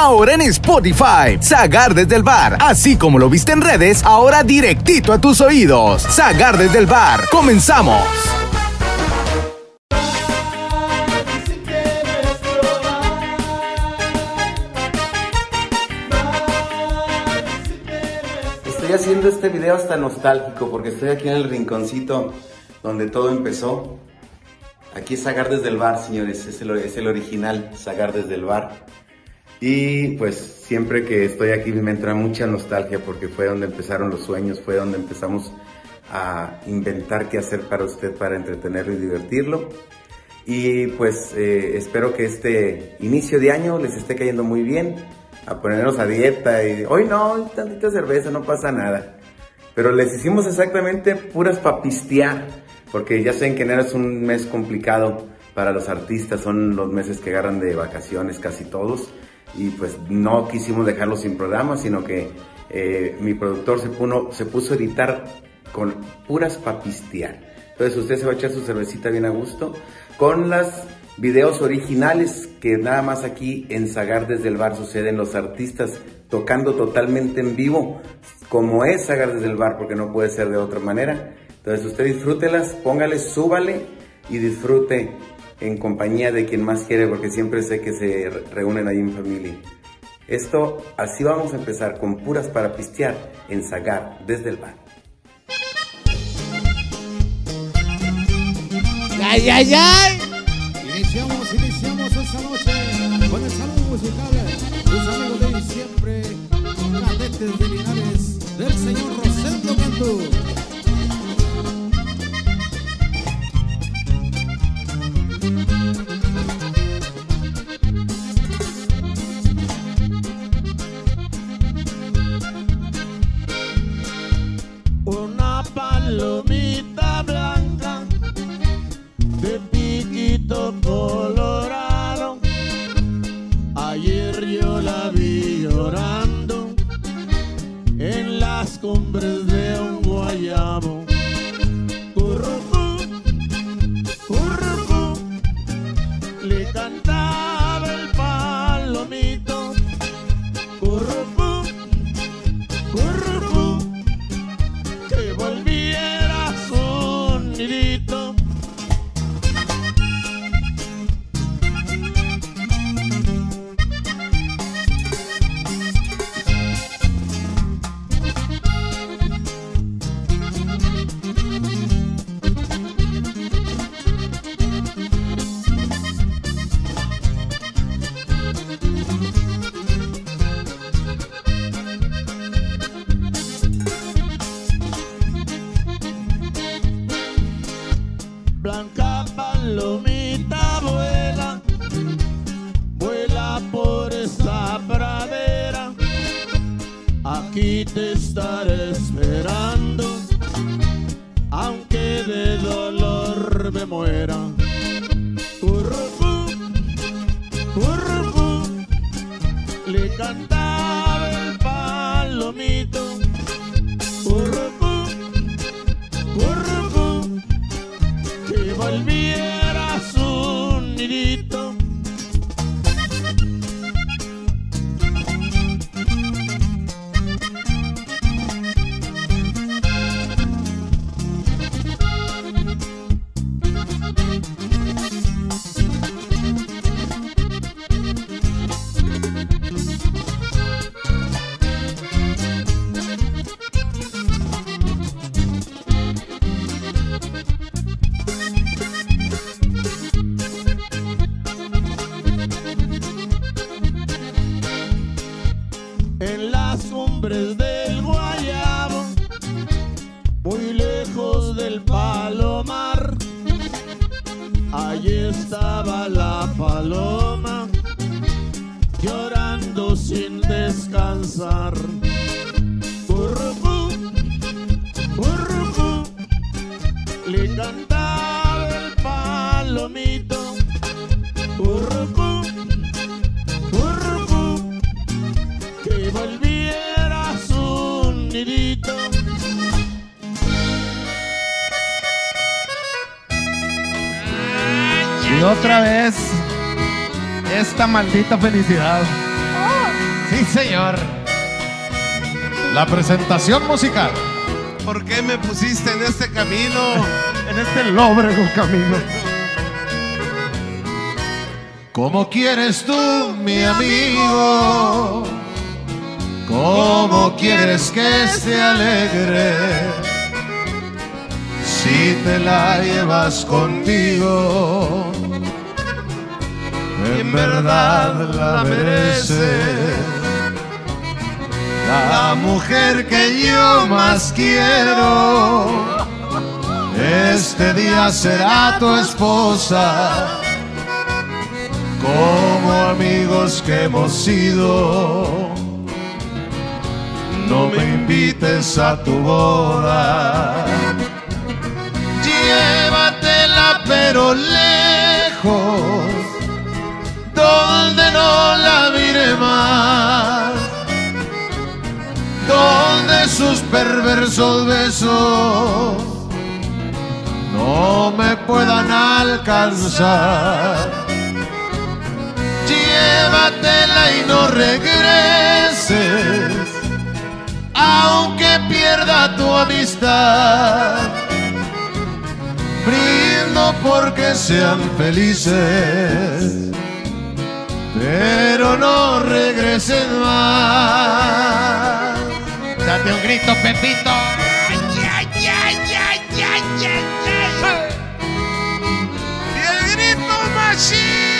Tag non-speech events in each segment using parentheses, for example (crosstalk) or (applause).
ahora en Spotify. Zagar desde el bar, así como lo viste en redes, ahora directito a tus oídos. Zagar desde el bar, comenzamos. Estoy haciendo este video hasta nostálgico porque estoy aquí en el rinconcito donde todo empezó. Aquí es Zagar desde el bar, señores, es el, es el original Zagar desde el bar. Y pues siempre que estoy aquí me entra mucha nostalgia porque fue donde empezaron los sueños, fue donde empezamos a inventar qué hacer para usted para entretenerlo y divertirlo. Y pues eh, espero que este inicio de año les esté cayendo muy bien, a ponernos a dieta y hoy no, tantita cerveza, no pasa nada. Pero les hicimos exactamente puras papistear, porque ya saben que enero es un mes complicado para los artistas, son los meses que agarran de vacaciones casi todos y pues no quisimos dejarlo sin programa, sino que eh, mi productor se, se puso a editar con puras papistear. Entonces usted se va a echar su cervecita bien a gusto con las videos originales que nada más aquí en Zagar desde el bar suceden los artistas tocando totalmente en vivo, como es Zagar desde el bar, porque no puede ser de otra manera. Entonces usted disfrútelas, póngale, súbale y disfrute en compañía de quien más quiere, porque siempre sé que se reúnen ahí en familia. Esto, así vamos a empezar con puras para pistear en Zagar desde el bar. ¡Ay, ay, ay! Iniciamos, iniciamos esta noche con el saludo musical, tus amigos de siempre, cadetes de Linares, del señor Rosendo Cantú. Palomita blanca de piquito Felicidad. señor. La presentación musical. ¿Por qué me pusiste en este camino? (laughs) En este lóbrego camino. ¿Cómo quieres tú, mi amigo? ¿Cómo quieres que se alegre? Si te la llevas contigo, en verdad la mereces. La mujer que yo más quiero, este día será tu esposa como amigos que hemos sido. No me invites a tu boda. Llévatela pero lejos, donde no la mire más, donde sus perversos besos no me puedan alcanzar llévatela y no regreses, aunque pierda tu amistad. Brindo porque sean felices, pero no regresen más. Date un grito, Pepito. ¡Y el grito machine!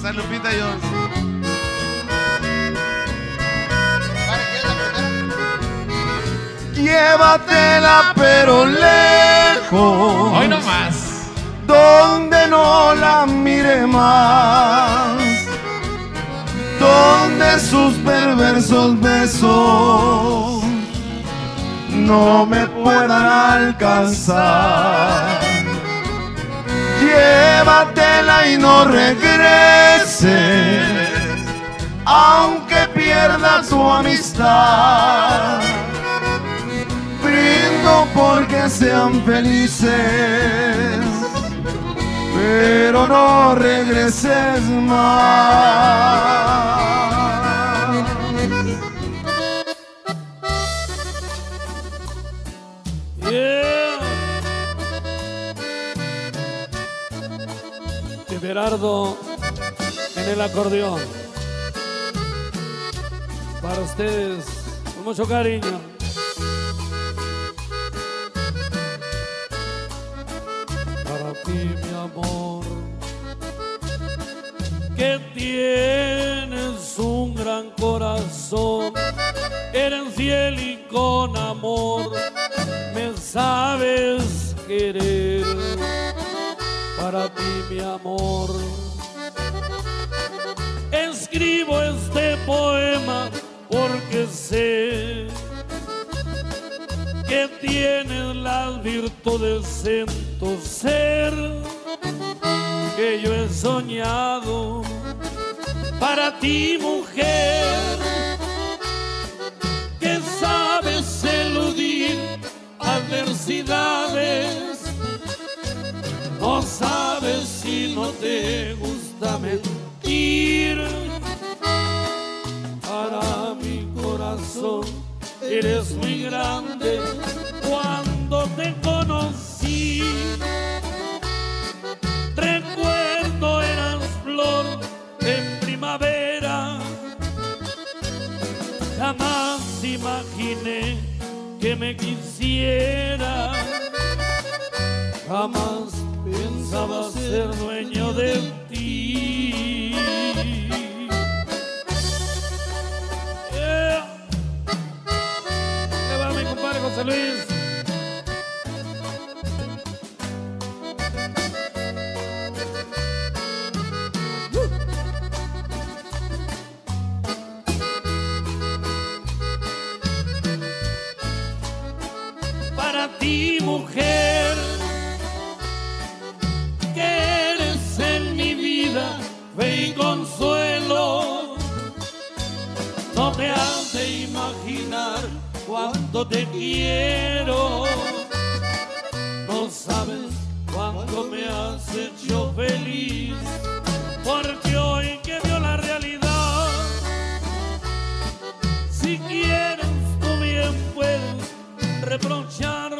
San Lupita Jones. Llévatela pero lejos. Hoy no más. donde no la mire más, donde sus perversos besos no me puedan alcanzar. Llévatela y no regreses, aunque pierda tu amistad. Brindo porque sean felices pero no regreses más. Yeah. En el acordeón. Para ustedes, con mucho cariño. Ti, mi amor, que tienes un gran corazón, eres fiel y con amor me sabes querer. Para ti mi amor escribo este poema porque sé que tienes las virtudes en ser que yo he soñado para ti mujer que sabes eludir adversidades. No sabes si no te gusta mentir. Para mi corazón eres muy grande cuando te conocí. Recuerdo eras flor en primavera. Jamás imaginé que me quisiera. Jamás pensaba ser dueño de ti. Yeah. ¿Qué va mi compadre José Luis? mujer, que eres en mi vida fe y consuelo. No te has de imaginar cuánto te quiero. No sabes cuánto me has hecho feliz, porque hoy que vio la realidad, si quieres tú bien puedes reprochar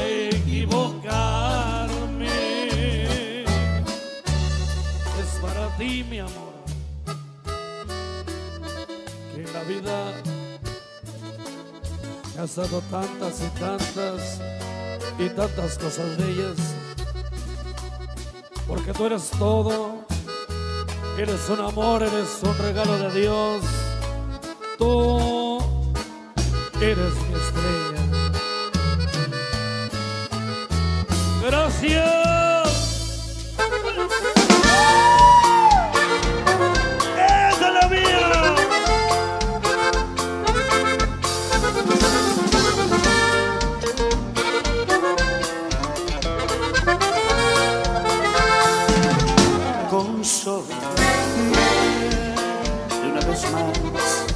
equivocarme. Es para ti, mi amor, que en la vida me has dado tantas y tantas y tantas cosas bellas. Porque tú eres todo, eres un amor, eres un regalo de Dios. Tú eres mi estrella. Gracias. ¡Esa es la mía! con solo de una vez más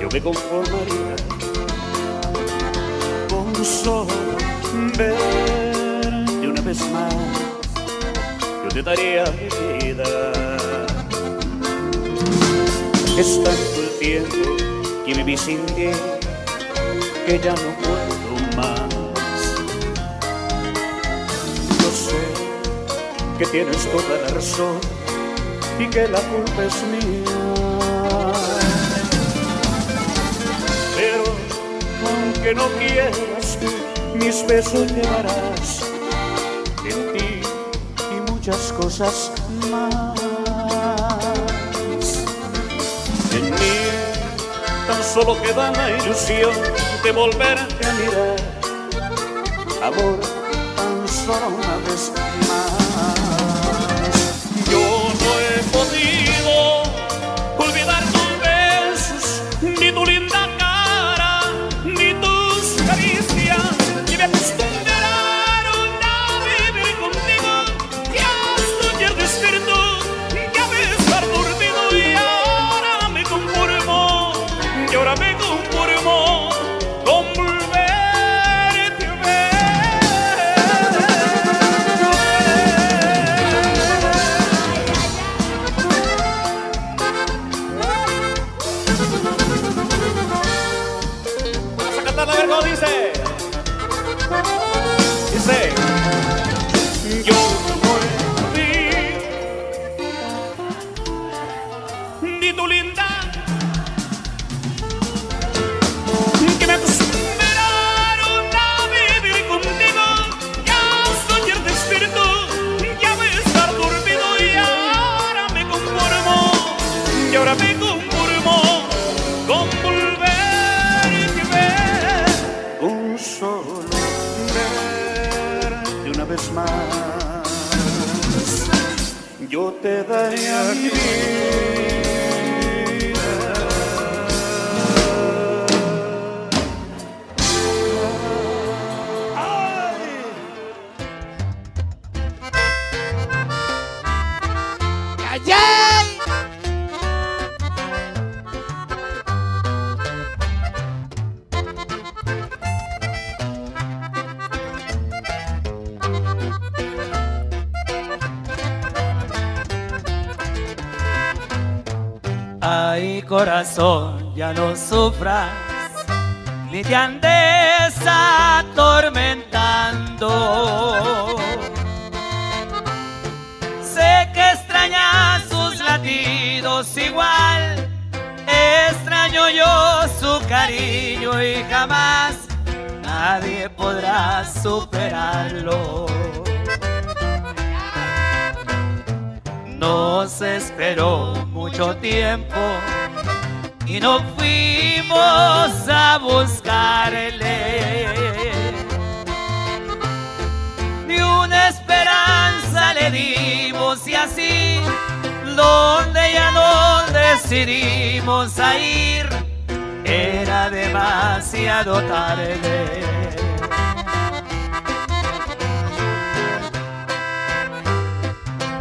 yo me conformaría con solo te daría mi vida es tanto el tiempo que viví sin ti que ya no puedo más yo sé que tienes toda la razón y que la culpa es mía. Pero aunque no quieras mis besos llevarás muchas cosas más. En mí tan solo queda la ilusión de volverte a mirar. Amor, tan solo una vez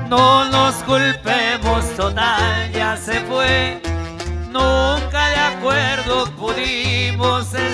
No nos culpemos, total, ya se fue. Nunca de acuerdo pudimos estar.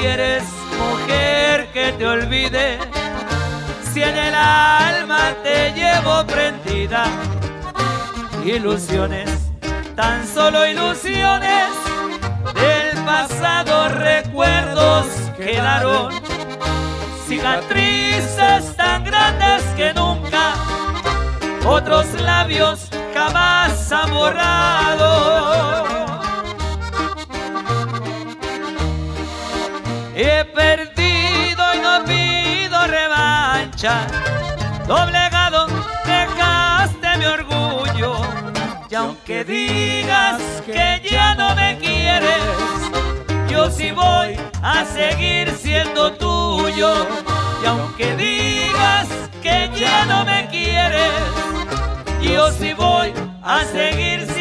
quieres, mujer, que te olvide. Si en el alma te llevo prendida, ilusiones, tan solo ilusiones del pasado, recuerdos quedaron. Cicatrices tan grandes que nunca otros labios doblegado dejaste mi orgullo. Y aunque digas que ya no me quieres, yo sí voy a seguir siendo tuyo. Y aunque digas que ya no me quieres, yo sí voy a seguir siendo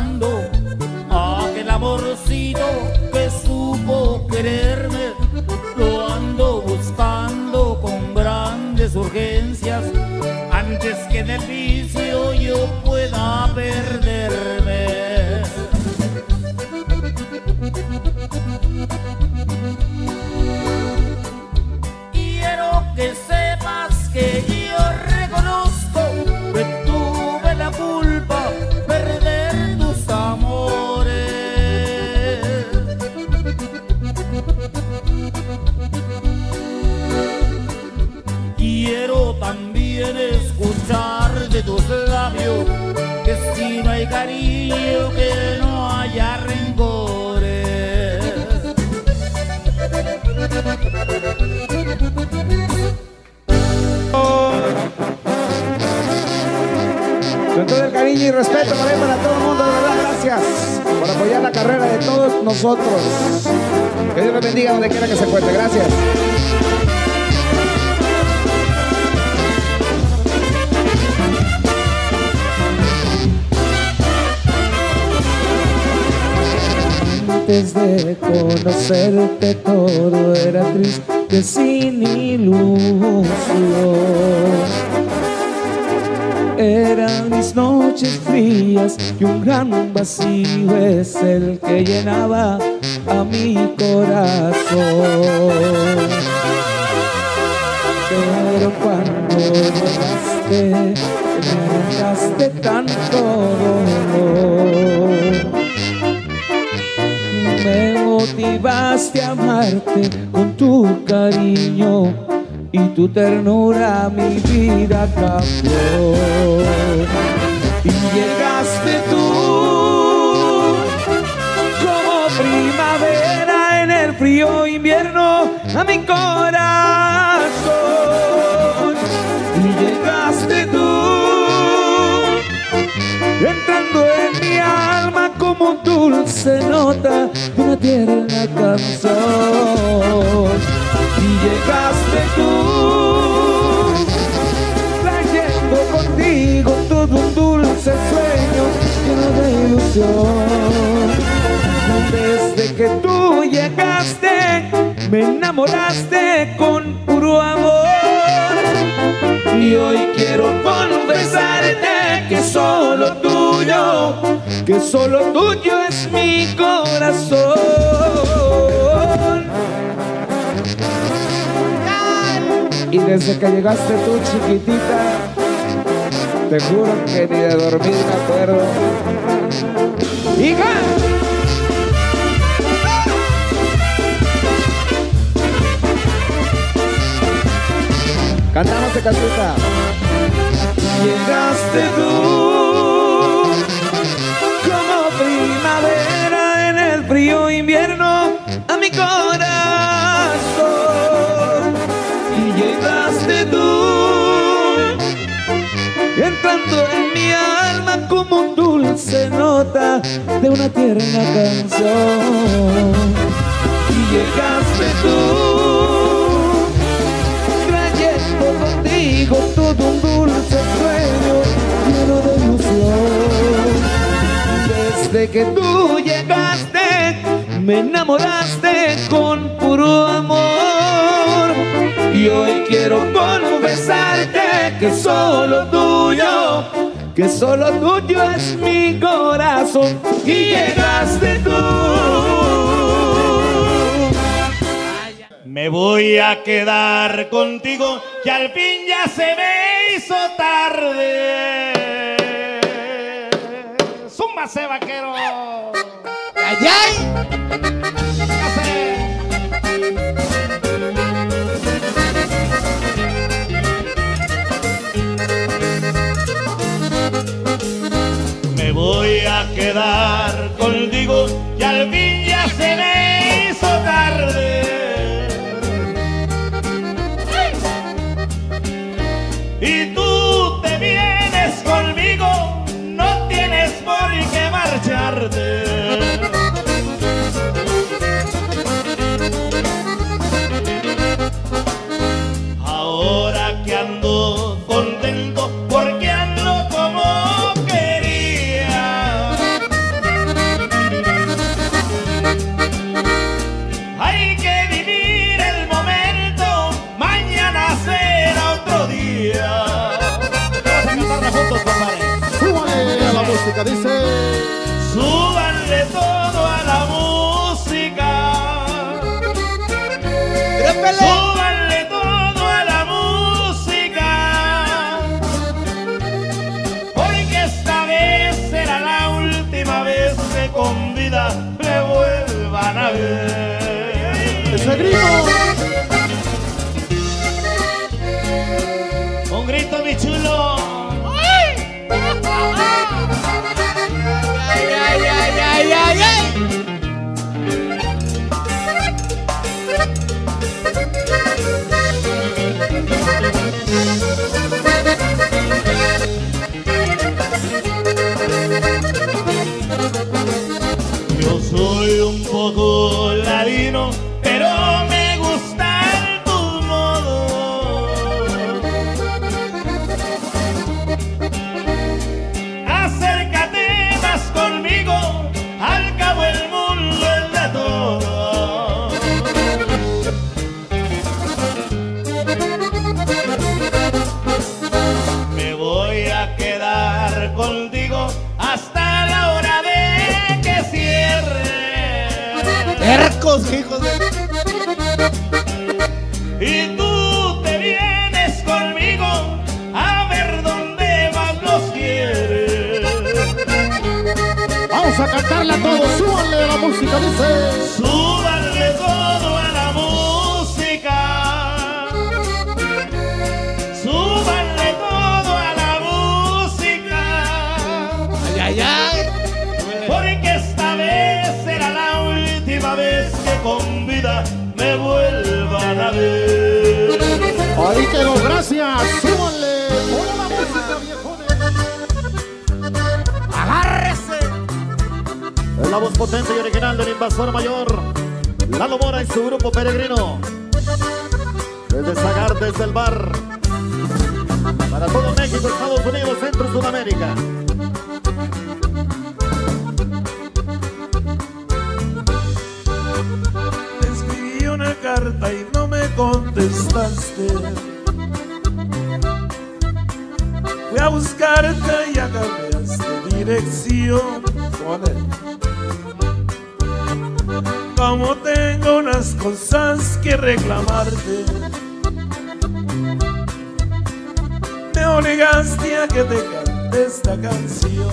vereda y respeto también para todo el mundo, de verdad, gracias por apoyar la carrera de todos nosotros. Que Dios les bendiga donde quiera que se encuentre. Gracias. Antes de conocerte todo era triste sin ilusión. Eran mis noches frías y un gran vacío es el que llenaba a mi corazón. Pero cuando llegaste, me dejaste tanto dolor. Me motivaste a amarte con tu cariño y tu ternura mi vida cambió. Y llegaste tú como primavera en el frío invierno a mi corazón. Y llegaste tú entrando en mi alma como dulce nota de una tierna canción. Y llegaste tú, trayendo contigo todo un dulce sueño lleno de ilusión. Desde que tú llegaste, me enamoraste con puro amor. Y hoy quiero confesarte que solo tuyo, que solo tuyo es mi corazón. desde que llegaste tú, chiquitita, te juro que ni de dormir me acuerdo. ¡Hija! Cantamos de casita. Llegaste tú como primavera en el frío invierno a un dulce nota de una tierna canción. Y llegaste tú, trayendo contigo todo un dulce sueño lleno de ilusión. Desde que tú llegaste, me enamoraste con puro amor. Y hoy quiero confesarte que solo tuyo, que solo tuyo es mi corazón. Y llegaste tú. Me voy a quedar contigo, que al fin ya se me hizo tarde. Súmase, vaquero. ¡Ay, ay! Quedar contigo, que al fin ya se me todo a la música. Súbanle todo a la música. Porque esta vez será la última vez que con vida me vuelvan a ver. ¡Ese grito! Música, dice. Súbanle todo a la música. Súbanle todo a la música. ¡Ay, ay, ay! Porque esta vez será la última vez que con vida me vuelvan a ver. Quedó, gracias. Súbale. La voz potente y original del invasor mayor. Lalo Mora y su grupo peregrino. Desde Zagar, desde el bar. Para todo México, Estados Unidos, Centro y Sudamérica. Te escribí una carta y no me contestaste. Fui a buscarte y ya cambiaste dirección. Como tengo unas cosas que reclamarte. Me obligaste a que te cante esta canción.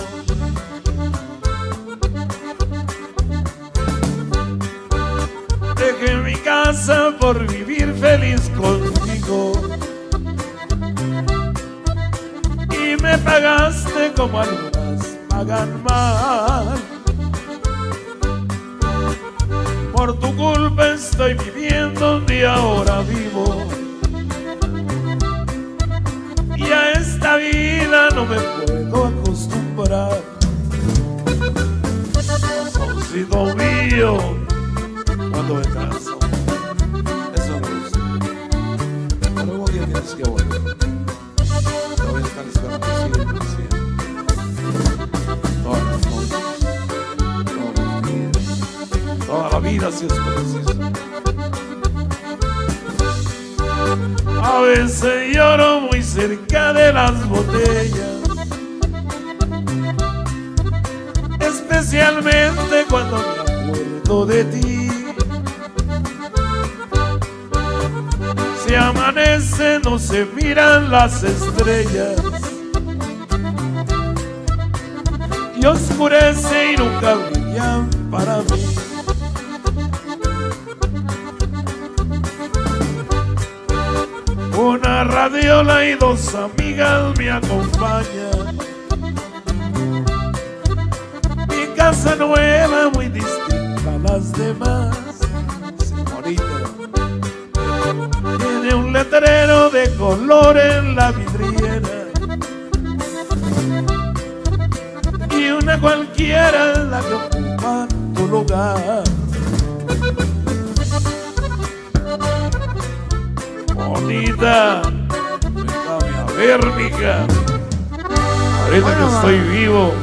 Dejé mi casa por vivir feliz contigo. Y me pagaste como algunas pagan mal. Viviendo donde ahora vivo. Y a esta vida no me puedo acostumbrar. amorcito mío, cuando me caso. Eso me gusta. Pero algún día tienes que volver. Te voy a estar esperando siempre. Todas las noches, todos los días, toda la vida si es preciso. Se miran las estrellas. Y oscurece y nunca brillan para mí. Una radiola y dos amigas me acompañan. Mi casa nueva, muy distinta a las demás. Tiene un letrero de color en la vidriera. Y una cualquiera la que ocupa tu lugar. Bonita, déjame a ver, mija. Ahorita que estoy vivo,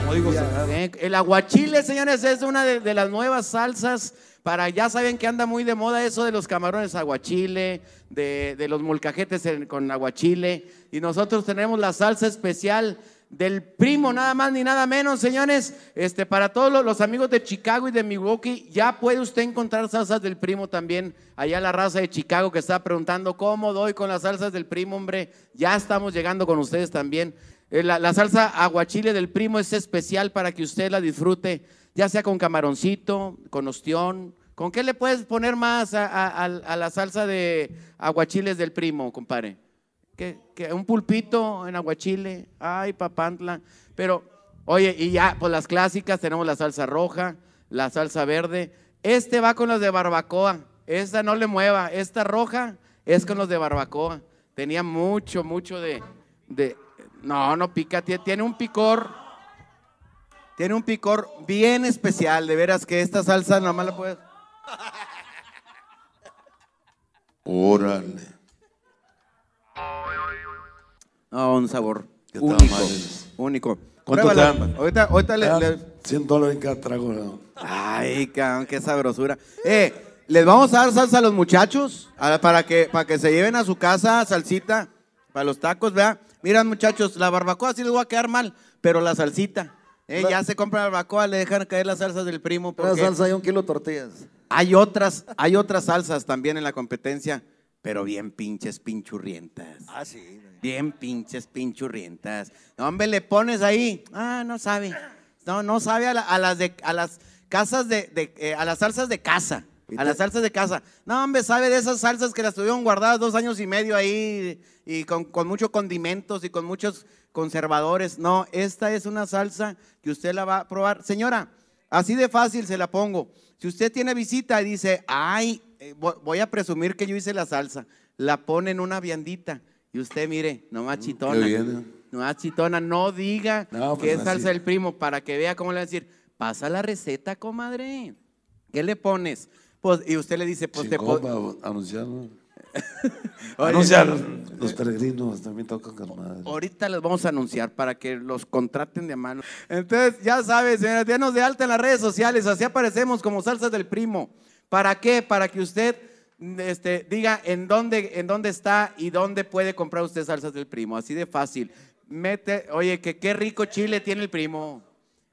como digo, Eh, El aguachile, señores, es una de, de las nuevas salsas. Para, ya saben que anda muy de moda eso de los camarones aguachile, de, de los molcajetes con aguachile. Y nosotros tenemos la salsa especial del primo, nada más ni nada menos, señores. Este, para todos los, los amigos de Chicago y de Milwaukee, ya puede usted encontrar salsas del primo también. Allá la raza de Chicago que está preguntando cómo doy con las salsas del primo, hombre. Ya estamos llegando con ustedes también. Eh, La, la salsa aguachile del primo es especial para que usted la disfrute, ya sea con camaroncito, con ostión. ¿Con qué le puedes poner más a, la salsa de aguachiles del primo, compadre? ¿Qué, un pulpito en aguachile? Ay, papantla. Pero, oye, y ya, pues las clásicas, tenemos la salsa roja, la salsa verde. Este va con los de barbacoa. Esta no le mueva. Esta roja es con los de barbacoa. Tenía mucho, mucho de, de- no, no pica, tie- tiene un picor, tiene un picor bien especial, de veras que esta salsa nomás la puedes... Órale. No, un sabor ¿Qué único, tamales? único. ¿Cuánto te dan? Ahorita, ahorita le, Ah, le- 100 dólares en cada trago. ¿no? Ay, cabrón, qué sabrosura. Eh, les vamos a dar salsa a los muchachos a- para que, para que se lleven a su casa salsita para los tacos, vea. Miran, muchachos, la barbacoa sí les va a quedar mal, pero la salsita. Eh, La- ya se compra la barbacoa, le dejan caer las salsas del primo. Una Porque salsa y un kilo de tortillas. hay otras, hay otras salsas también en la competencia, pero bien pinches pinchurrientas. Ah, sí. Bien pinches pinchurrientas. No, hombre, le pones ahí. Ah, no sabe. No, no sabe a, la- a las de a las casas de, de- eh, a las salsas de casa. A las salsas de casa. No, hombre, sabe de esas salsas que las tuvieron guardadas dos años y medio ahí y con, con muchos condimentos y con muchos conservadores. No, esta es una salsa que usted la va a probar. Señora, así de fácil se la pongo. Si usted tiene visita y dice, ay, eh, vo- voy a presumir que yo hice la salsa, la pone en una viandita y usted mire, nomás chitona. qué bien, ¿eh? Nomás chitona, no diga No, que pues es así. salsa del primo para que vea cómo le va a decir, pasa la receta, comadre. ¿Qué le pones? Pues, y usted le dice, pues te para anunciar. (laughs) anunciar los peregrinos también tocan madre. Ahorita les vamos a anunciar para que los contraten de mano. Entonces, ya sabes, señores, denos de alta en las redes sociales. Así aparecemos como salsas del primo. ¿Para qué? Para que usted este, diga en dónde, en dónde está y dónde puede comprar usted salsas del primo. Así de fácil. Mete, oye, que qué rico chile tiene el primo.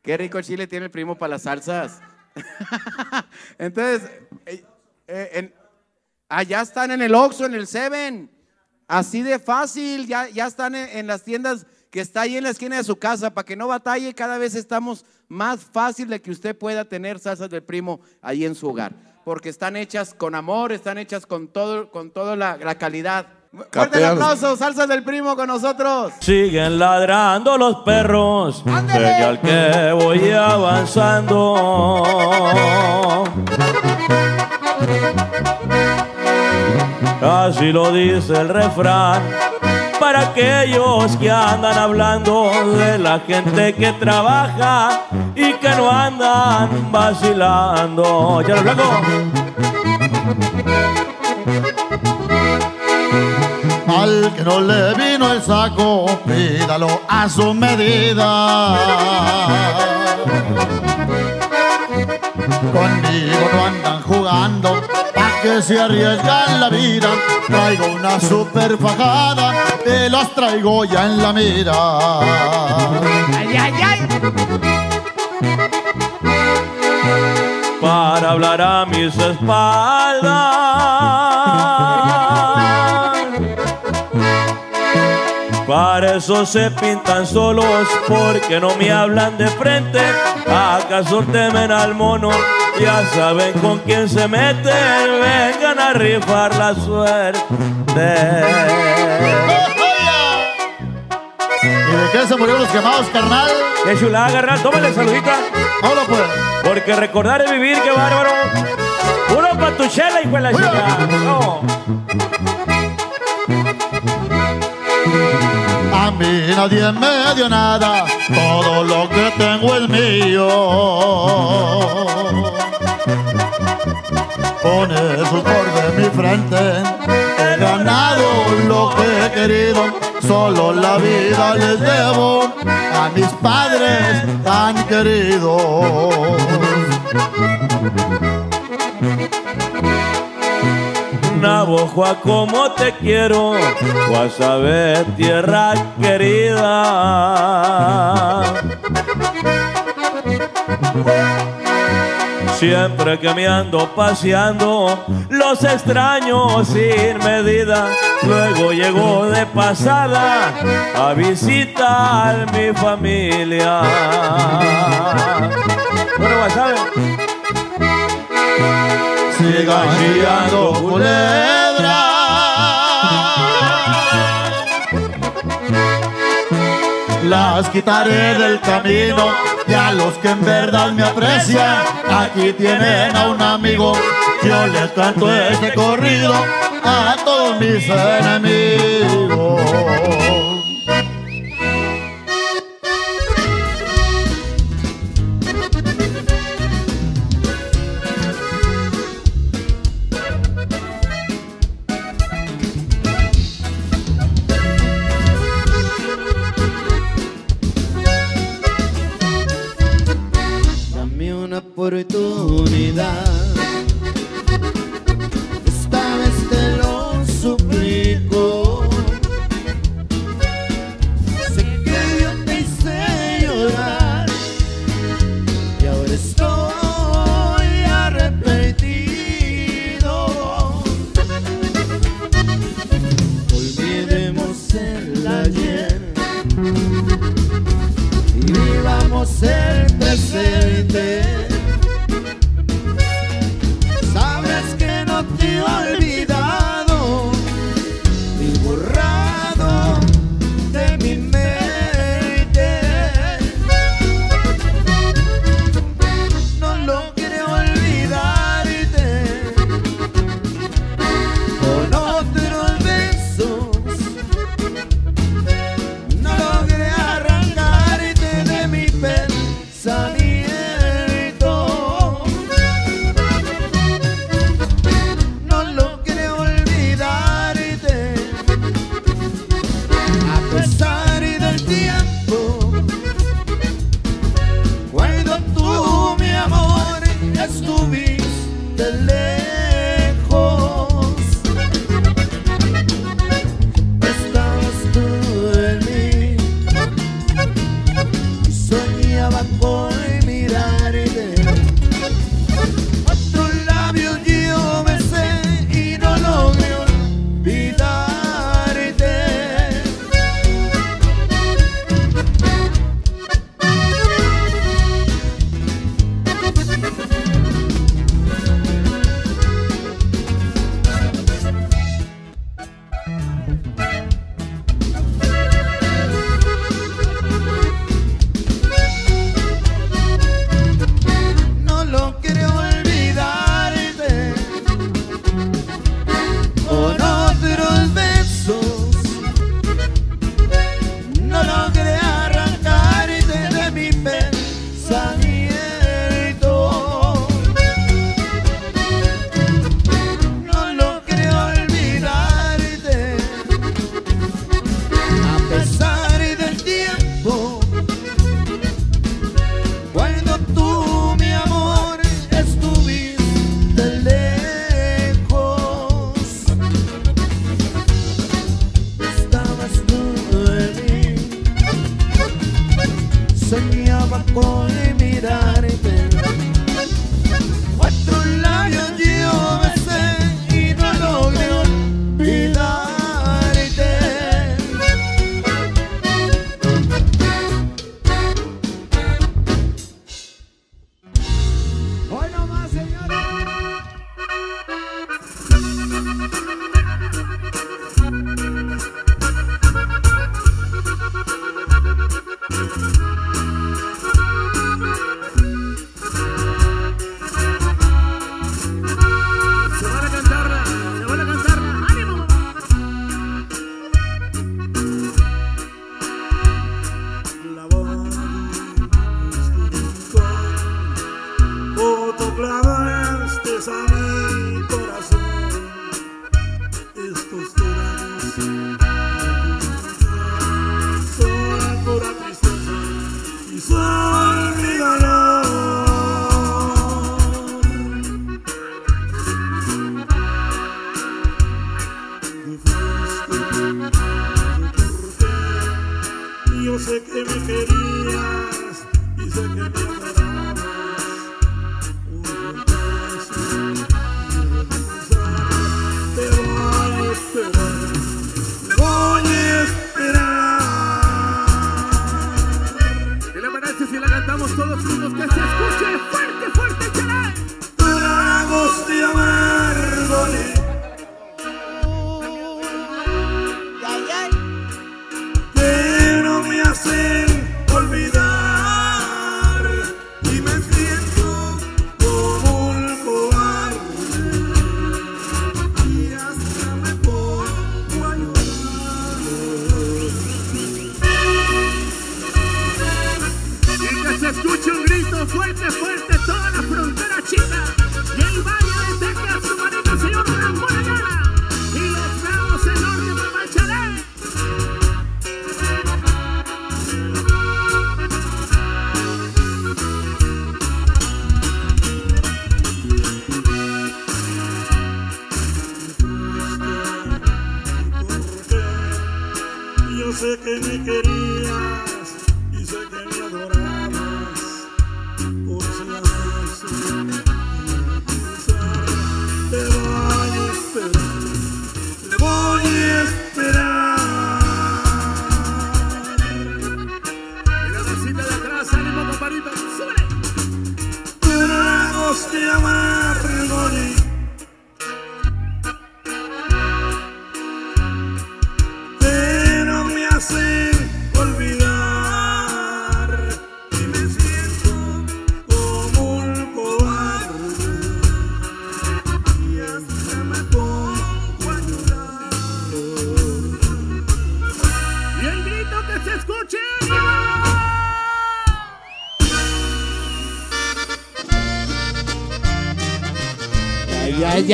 Qué rico chile tiene el primo para las salsas. (laughs) Entonces, eh, eh, allá están en el Oxxo, en el Seven. Así de fácil, ya, ya están en, las tiendas que está ahí en la esquina de su casa, para que no batalle, cada vez estamos más fácil de que usted pueda tener salsas del primo ahí en su hogar, porque están hechas con amor, están hechas con todo, con toda la calidad. Fuerte el aplauso, salsas del primo con nosotros. Siguen ladrando los perros, señal que voy avanzando. Así lo dice el refrán, para aquellos que andan hablando de la gente que trabaja y que no andan vacilando. Ya lo blanco. Al que no le vino el saco, pídalo a su medida. Conmigo no andan jugando, pa' que se arriesgan la vida. Traigo una super fajada y los traigo ya en la mira. Ay, ay, ay. para hablar a mis espaldas. Para eso se pintan solos, porque no me hablan de frente. ¿Acaso temen al mono? Ya saben con quién se meten. Vengan a rifar la suerte. ¿Y de qué se murieron los quemados, carnal? Qué chulada, carnal. Tómale saludita. Hola, pues. Porque recordar es vivir, qué bárbaro. Uno pa' tu chela, hijo de la chica. No. Mí nadie me dio nada, todo lo que tengo es mío. Con el sudor de mi frente he ganado lo que he querido, solo la vida les debo a mis padres tan queridos. Navajo, como te quiero, Guasabé, tierra querida. Siempre que me ando paseando, los extraño sin medida. Luego llego de pasada a visitar mi familia. Bueno, Guasabé. Sigan chillando culebra. Las quitaré del camino y a los que en verdad me aprecian, aquí tienen a un amigo. Yo les canto este corrido a todos mis enemigos. Oportunidad. Esta vez te lo suplico. Sé que yo te hice llorar y ahora estoy arrepentido. Olvidemos el ayer y vivamos el presente.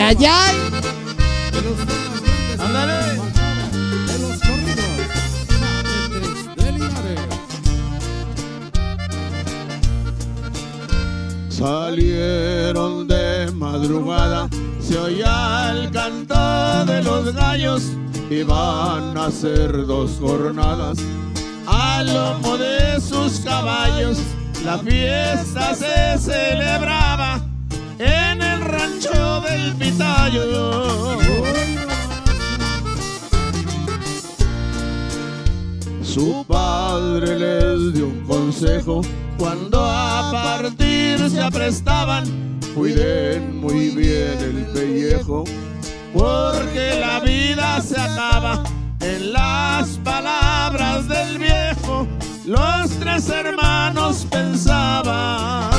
Ay, ay, ay, ay. Ándale. De los corridos. de. Salieron de madrugada, se oía el canto de los gallos y van a hacer dos jornadas. Al lomo de sus caballos, la fiesta se celebraba en el rancho Pitayo. Su padre les dio un consejo cuando a partir se aprestaban. Cuiden muy bien el pellejo, porque la vida se acaba en las palabras del viejo. Los tres hermanos pensaban.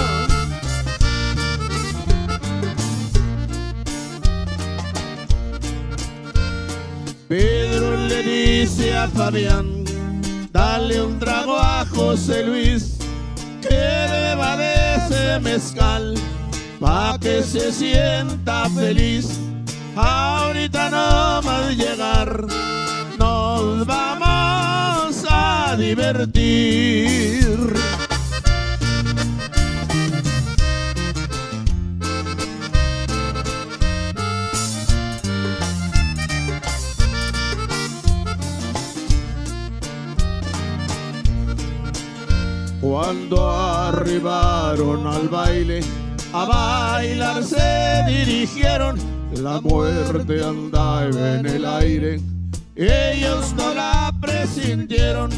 Pedro le dice a Fabián, dale un trago a José Luis, que beba de ese mezcal, pa' que se sienta feliz. Ahorita no más llegar, nos vamos a divertir. Cuando arribaron al baile, a bailar se dirigieron. La muerte andaba en el aire. Ellos no la presintieron,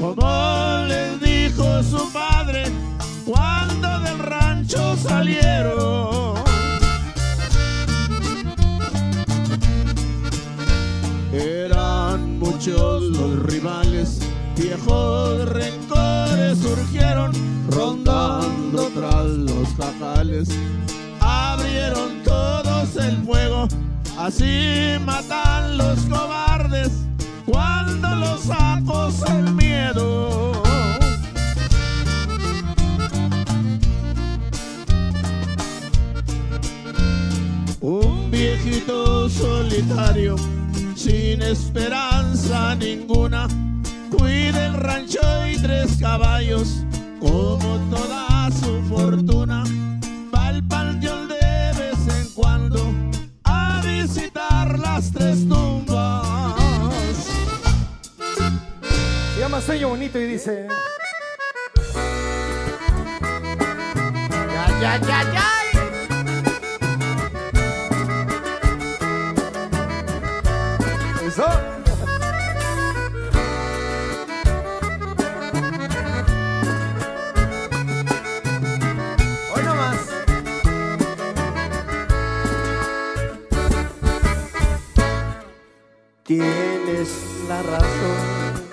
como les dijo su padre cuando del rancho salieron. Eran muchos los rivales, viejos rencores surgieron, rondando tras los jajales. Abrieron todos el fuego, así matan los cobardes cuando los sacos el miedo. Un viejito solitario, sin esperanza ninguna, cuida el rancho y tres caballos, como toda su fortuna. Va al panteón de vez en cuando a visitar las tres tumbas. Se llama Sueño Bonito y dice. Ya, ya, ya, ya. Eso. Tienes la razón.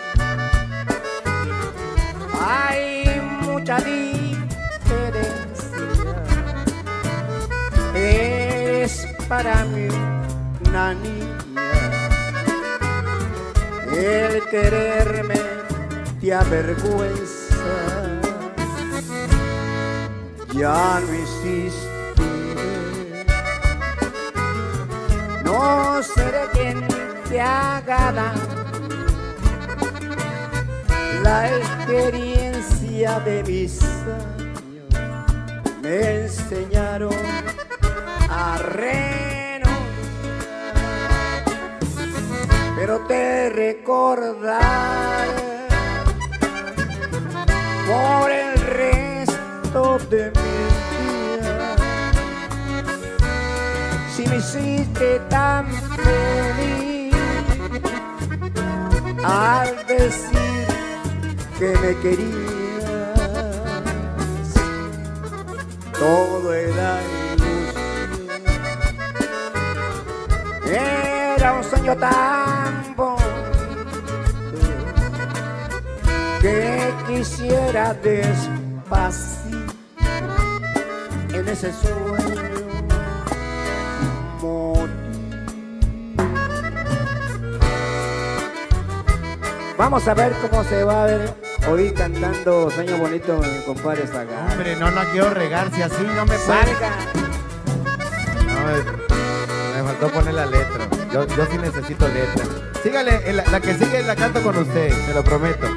Hay mucha diferencia. Es para mí una niña. El quererme te avergüenza. Ya no existe. No seré quien La experiencia de mis años me enseñaron a renunciar. Pero te recordaré por el resto de mis días. Si me hiciste tan feliz al decir que me querías, todo era ilusión. Era un sueño tan bonito que quisiera despacito en ese sueño Vamos a ver cómo se va a ver hoy cantando Sueño Bonito mi compadre Saga. Hombre, no la quiero regar, si así no me. Salga. No, me, me faltó poner la letra. Yo, yo sí necesito letra. Sígale, eh, la, la que sigue la canto con usted, se lo prometo.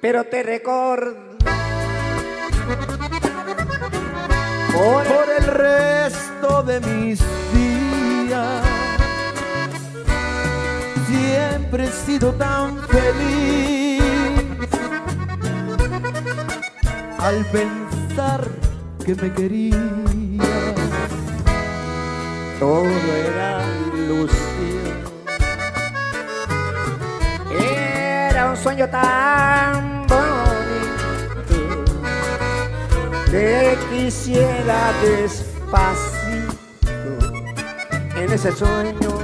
Pero te recuerdo Por, el resto de mis Siempre he sido tan feliz al pensar que me quería. todo era ilusión. Era un sueño tan bonito que quisiera despacito en ese sueño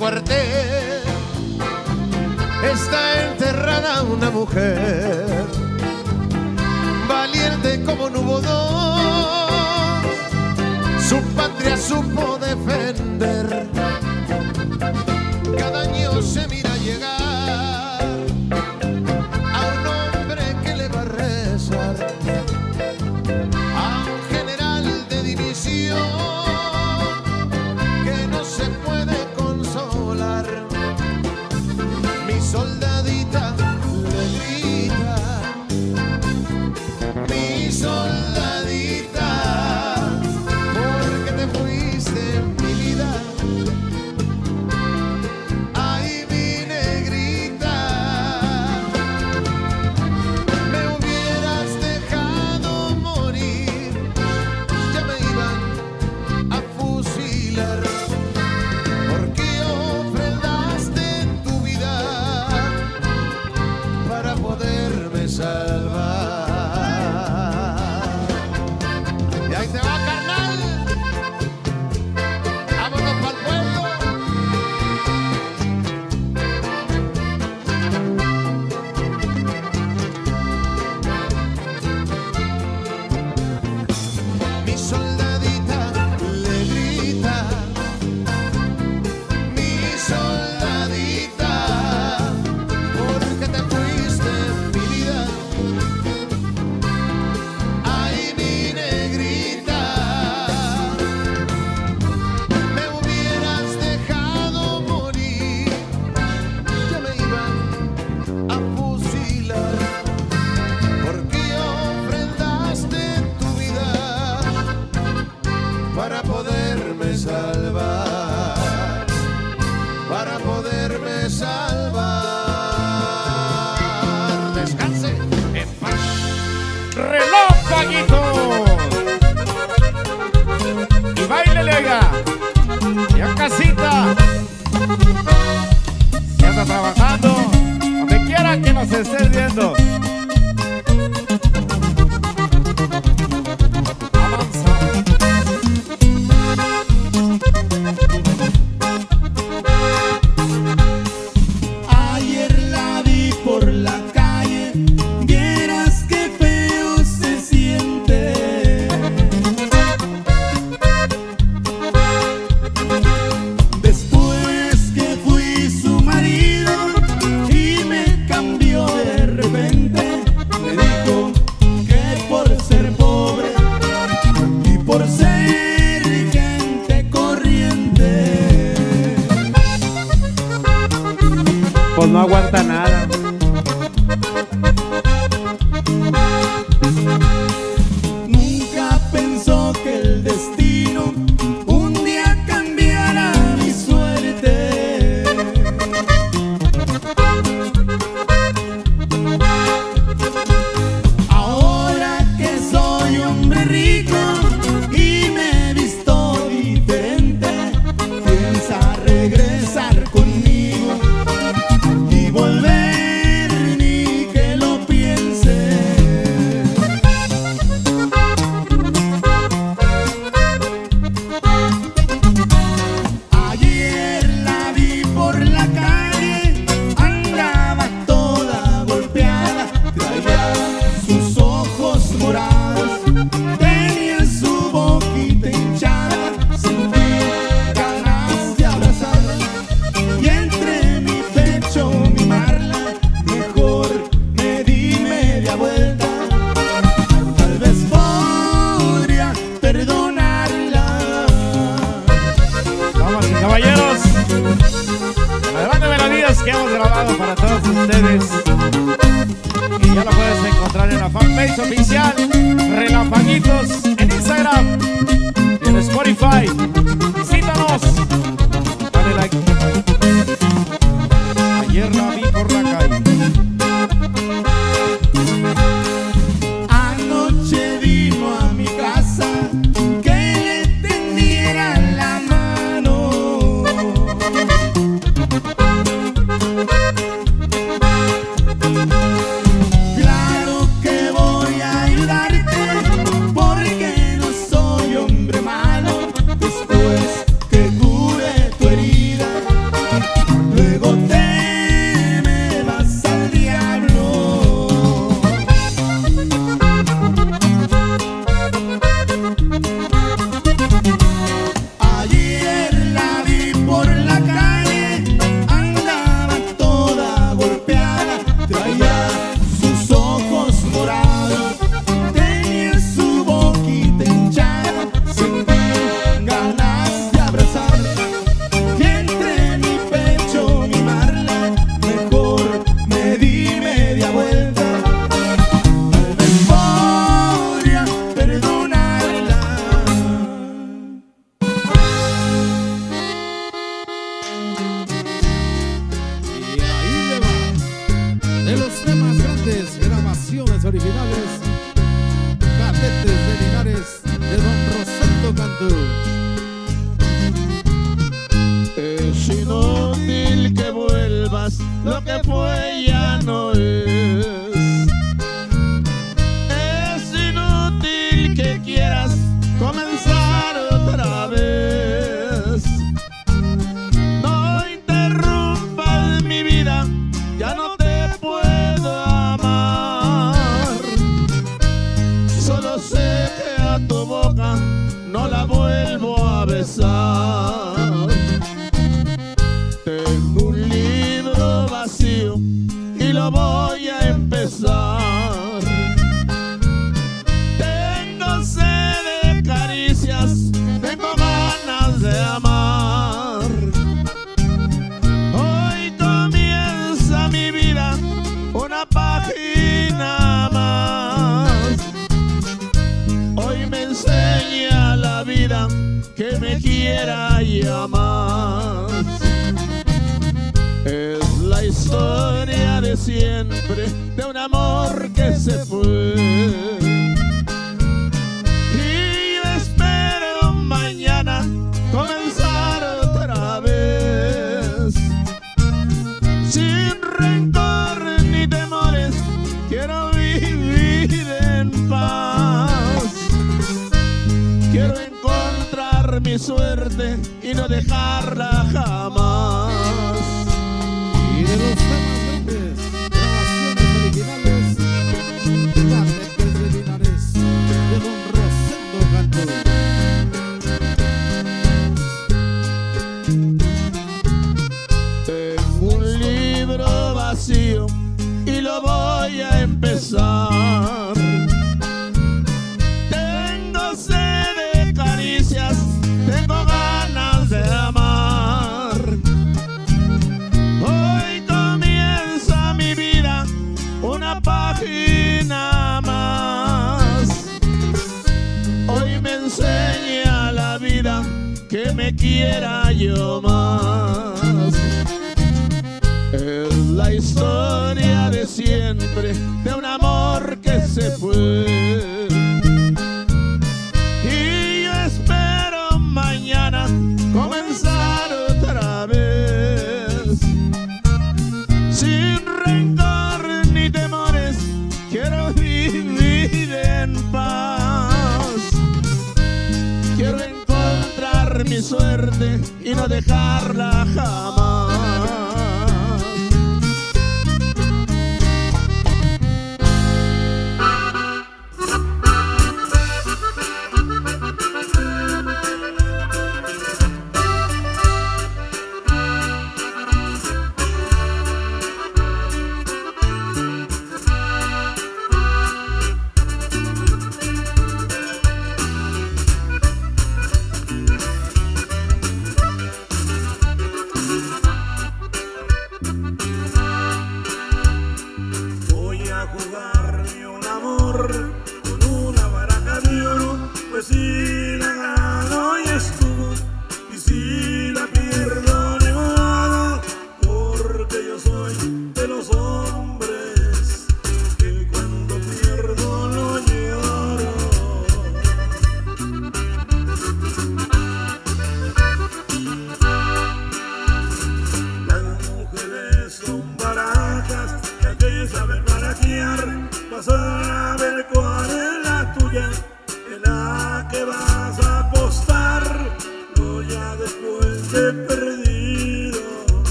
cuartel está enterrada una mujer, valiente como no hubo dos, su patria supo defender.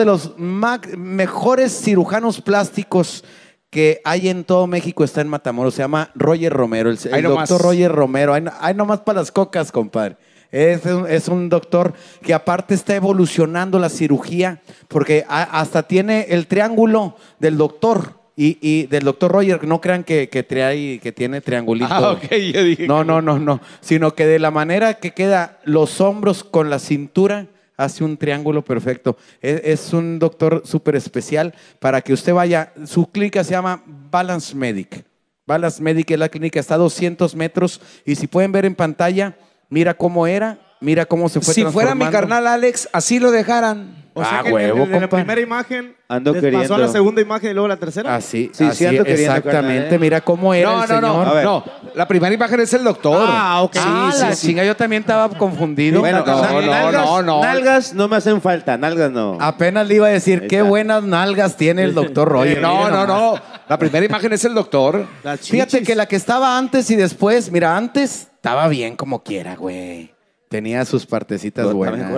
De los mejores cirujanos plásticos que hay en todo México está en Matamoros. Se llama Roger Romero, el, el Ahí nomás. doctor Roger Romero. Hay, hay nomás para las cocas, compadre. Es un, es un doctor que aparte está evolucionando la cirugía porque a- hasta tiene el triángulo del doctor. Y, y del doctor Roger, no crean que, que, trae- que tiene triangulito. Ah, ok, yo dije No, no, no, no. Sino que de la manera que queda los hombros con la cintura, hace un triángulo perfecto. Es, es un doctor súper especial para que usted vaya. Su clínica se llama Balance Medic. Balance Medic es la clínica, está a 200 metros. Y si pueden ver en pantalla, mira cómo era, mira cómo se fue Si fuera mi carnal Alex, así lo dejaran. O sea Ah, que en- huevo, en, en la primera imagen Ando les pasó a la segunda imagen y luego la tercera. Así, Sí, así, sí ando queriendo, exactamente. carnal, ¿eh? Mira cómo era No, el no, no, señor. a ver. no. La primera imagen es el doctor. Ah, ok. Sí, Ah, sí, la sí. chinga, yo también estaba confundido. Bueno, no, no, nalgas, no, no. Nalgas no me hacen falta, nalgas no. Apenas le iba a decir qué buenas nalgas tiene el doctor (laughs) Roger. No, no, no. La primera imagen es el doctor. Fíjate que la que estaba antes y después, mira, antes estaba bien como quiera, güey. Tenía sus partecitas buenas.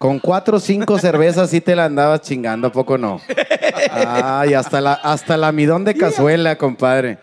Con cuatro o cinco cervezas sí te la andabas chingando, ¿a poco no? Ay, hasta la, hasta la midón de cazuela, compadre.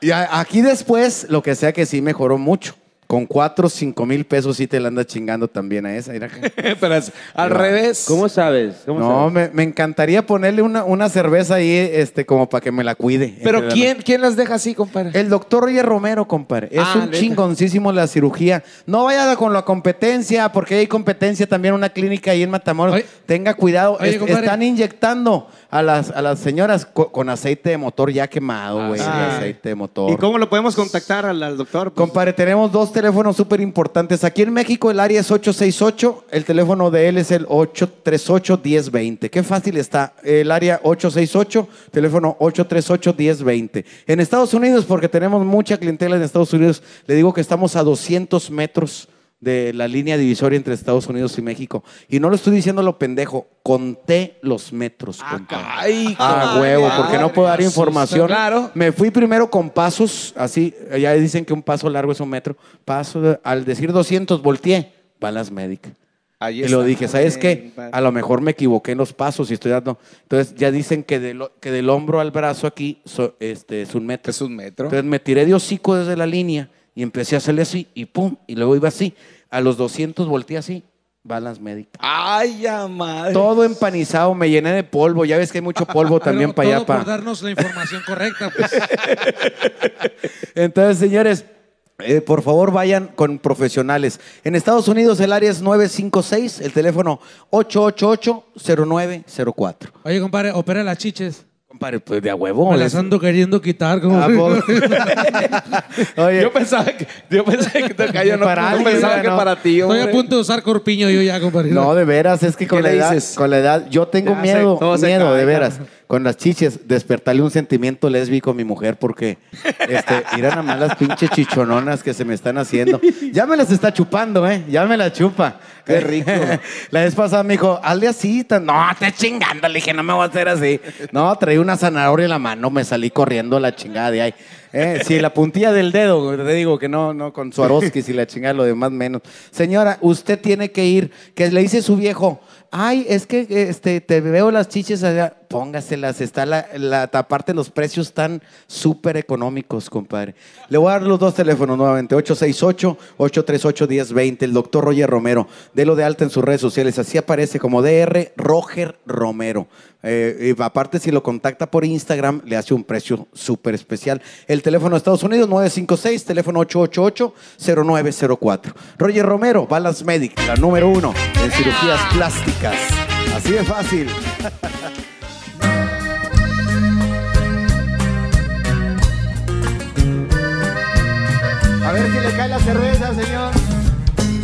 Y aquí después, lo que sea que sí mejoró mucho. Con cuatro o cinco mil pesos sí te la andas chingando también a esa. mira. (laughs) Pero es al revés. ¿Cómo sabes? ¿Cómo No, sabes? me, me encantaría ponerle una, una cerveza ahí, este, como para que me la cuide. Pero ¿quién, ¿quién las deja así, compadre? El doctor Roger Romero, compadre. Es Ah, un chingoncísimo la cirugía. No vaya con la competencia, porque hay competencia también una clínica ahí en Matamoros. Tenga cuidado. Oye, Es- compadre. están inyectando a las, a las señoras co- con, aceite de motor ya quemado, güey. Ah, sí. aceite de motor. ¿Y cómo lo podemos contactar al, al doctor? Compadre, tenemos dos teléfonos súper importantes. Aquí en México el área es 868, el teléfono de él es el 838-1020. Qué fácil está. El área 868, teléfono 838-1020. En Estados Unidos, porque tenemos mucha clientela en Estados Unidos, le digo que estamos a 200 metros de la línea divisoria entre Estados Unidos y México. Y no lo estoy diciendo lo pendejo, conté los metros. compadre. Ay, Ah, huevo, porque no puedo dar Ah, información. Claro. Me fui primero con pasos, así, ya dicen que un paso largo es un metro. Paso, al decir 200, volteé, balas médicas. Ahí Y está. lo dije, ¿sabes qué? A lo mejor me equivoqué en los pasos y estoy dando. Entonces ya dicen que, del o- que del hombro al brazo aquí so- este, es un metro. Es un metro. Entonces me tiré de hocico desde la línea y empecé a hacerle así y pum, y luego iba así. A los 200 volteé así, balas médicas. Ay, ya madre. Todo empanizado, me llené de polvo. Ya ves que hay mucho polvo (laughs) también para allá. todo pa- por darnos la información correcta. Pues. (laughs) Entonces, señores, eh, por favor vayan con profesionales. En Estados Unidos el área es 956, el teléfono 888-0904. Oye, compadre, opera las chiches. Compadre, pues de a huevo. Me las ando queriendo quitar. Como... ¿A poco? (laughs) Oye, Yo pensaba que, yo pensé que te cayó, no, Para no alguien, pensaba que no. para ti, Estoy hombre. a punto de usar corpiño yo ya, compadre. No, de veras, es que con ¿Qué la, edad, dices? con la edad, yo tengo Ya miedo, sé, miedo, cae, de veras. Con las chiches, despertarle un sentimiento lésbico a mi mujer porque, este, (laughs) irán a más las pinches chichononas que se me están haciendo. Ya me las está chupando, ¿eh? Ya me las chupa. Qué rico. (laughs) La vez pasada me dijo, hazle así. No, te chingando. Le dije, no me voy a hacer así. No, traía una zanahoria en la mano, me salí corriendo a la chingada de ahí. Eh, si la puntilla del dedo, te digo que no, no, con Swarovski, si la chingada, lo demás menos. Señora, usted tiene que ir, que le dice su viejo, ay, es que este, te veo las chiches allá, póngaselas, está la, la aparte los precios están súper económicos, compadre. Le voy a dar los dos teléfonos nuevamente, 868-838-1020, el doctor Roger Romero, delo de alta en sus redes sociales, así aparece como DR Roger Romero. Eh, aparte, si lo contacta por Instagram, le hace un precio súper especial. El teléfono de Estados Unidos, 956, teléfono 888-0904. Roger Romero, Balance Medic, la número uno en cirugías plásticas. Así de fácil. (laughs) A ver si le cae la cerveza, señor.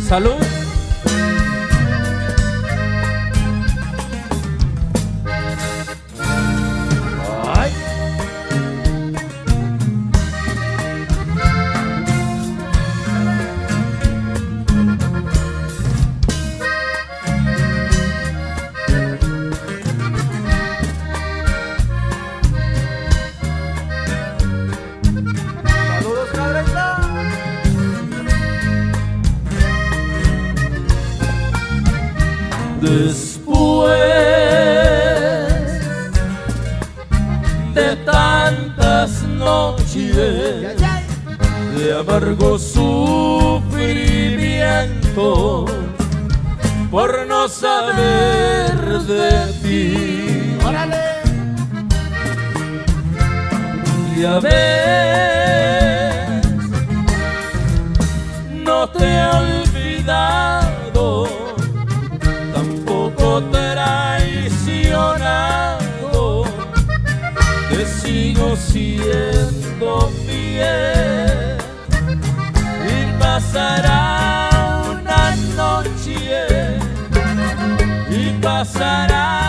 Salud. Después de tantas noches de amargo sufrimiento por no saber de ti. Ya ves, no te he siendo fiel y pasará una noche y pasarán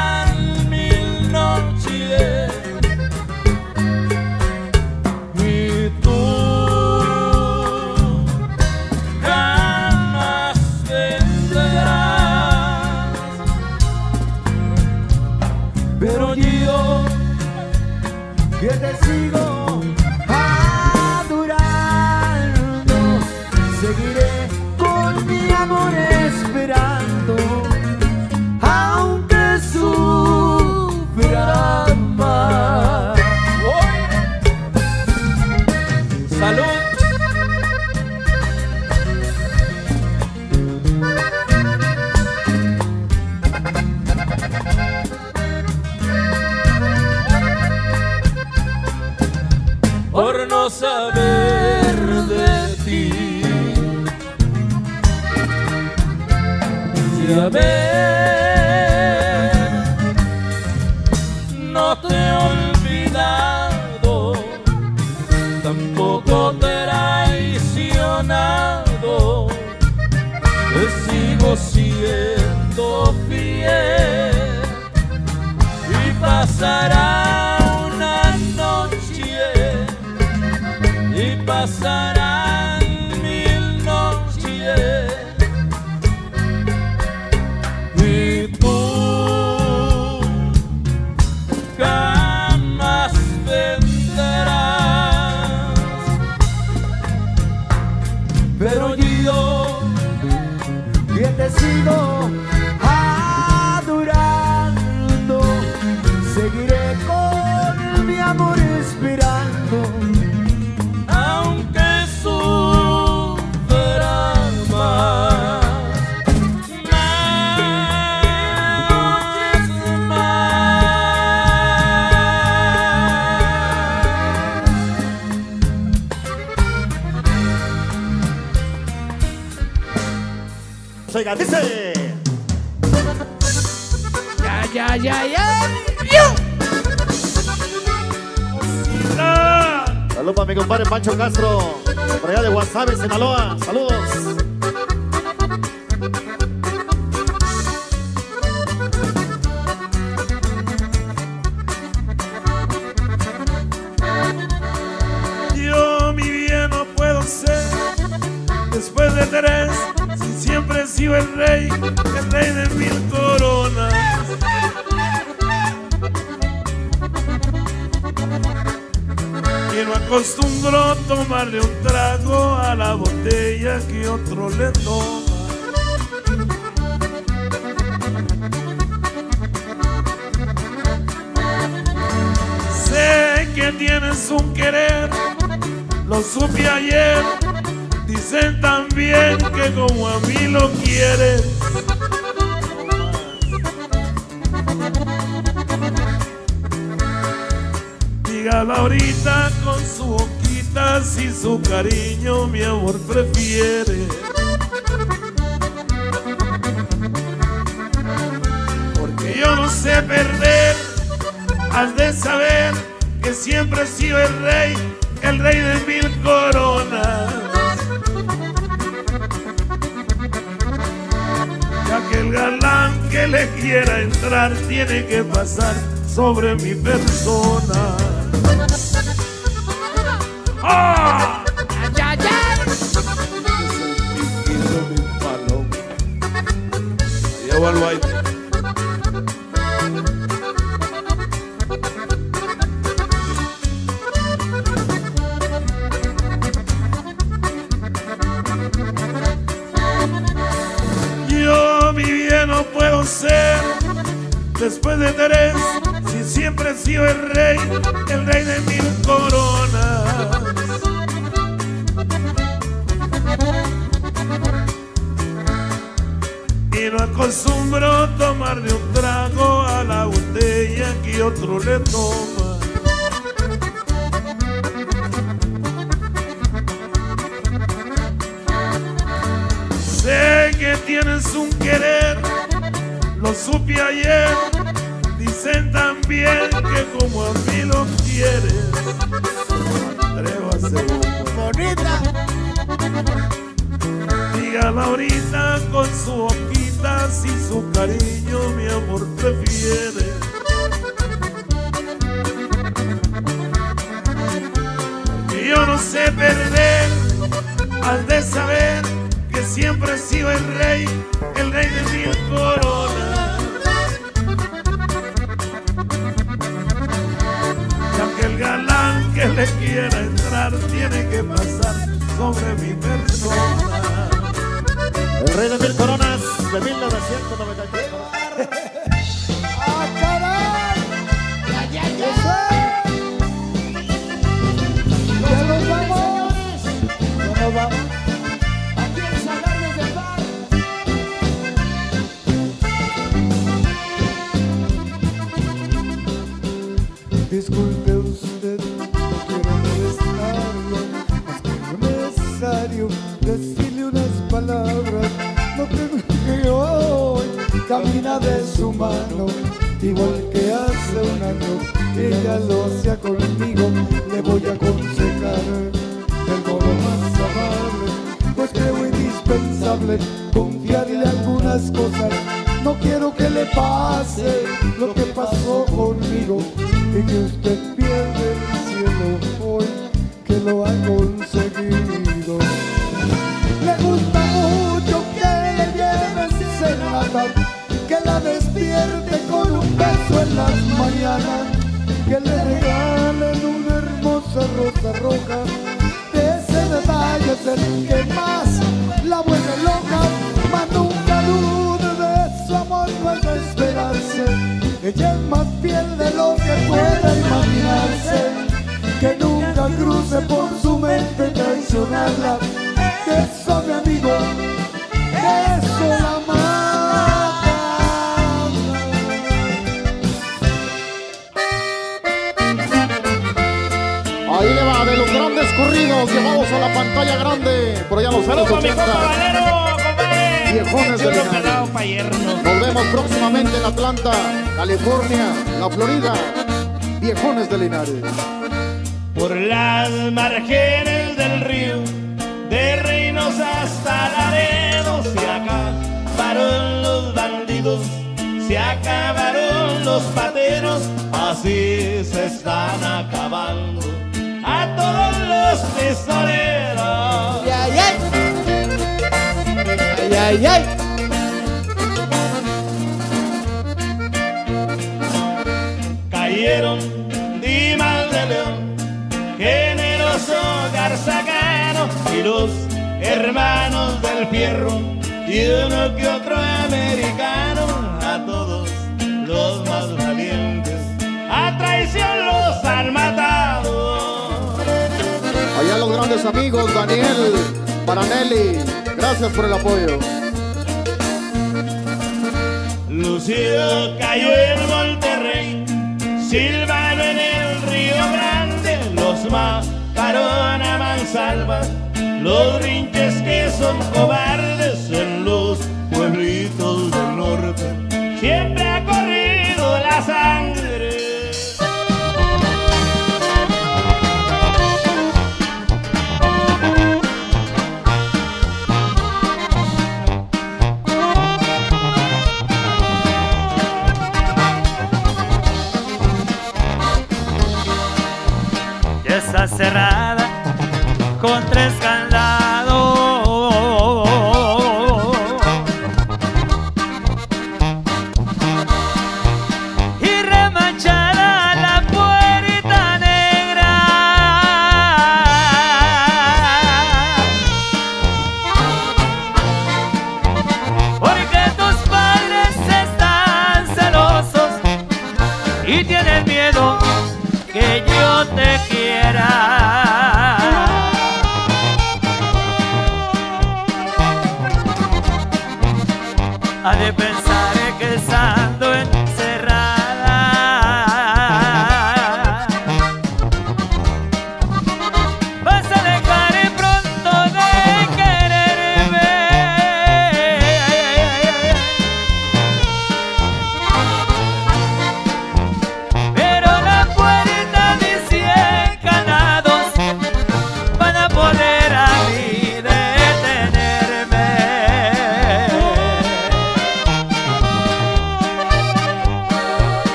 Ves, no te he olvidado, tampoco te he traicionado, te sigo siendo fiel y pasará una noche y pasarán Pancho Castro, de Guasave, Sinaloa. Saludos. Yo mi bien no puedo ser después de tres si siempre he sido el rey, el rey de mil coronas. Que no acostumbro tomarle un trago a la botella que otro le toma. Sé que tienes un querer, lo supe ayer. Dicen también que como a mí lo quieres. Dígalo ahorita si su cariño mi amor prefiere. Porque yo no sé perder, has de saber que siempre he sido el rey, el rey de mil coronas. Ya que el galán que le quiera entrar tiene que pasar sobre mi persona. viejones de Linares. Por las márgenes del río, de Reinos hasta Laredo, se acabaron los bandidos, se acabaron los pateros, así se están acabando a todos los pistoleros. ay, ay, ay, ay. ay. dieron, di mal de león, generoso Garzacano y los hermanos del fierro y uno que otro americano, a todos los más valientes, a traición los han matado. Allá los grandes amigos, Daniel, Paranelli, gracias por el apoyo. Lucido cayó en volteo silban en el Río Grande los macarona mansalva, los rinches que son cobardes cerrada con tres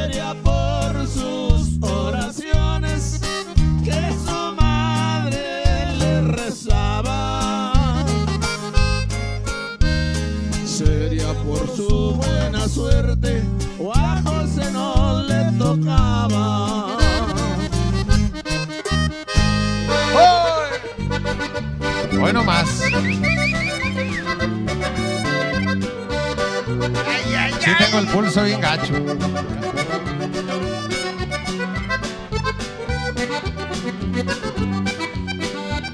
Sería por sus oraciones que su madre le rezaba. Sería por su buena suerte o a José no le tocaba. Hoy no más. Sí tengo el pulso bien gacho.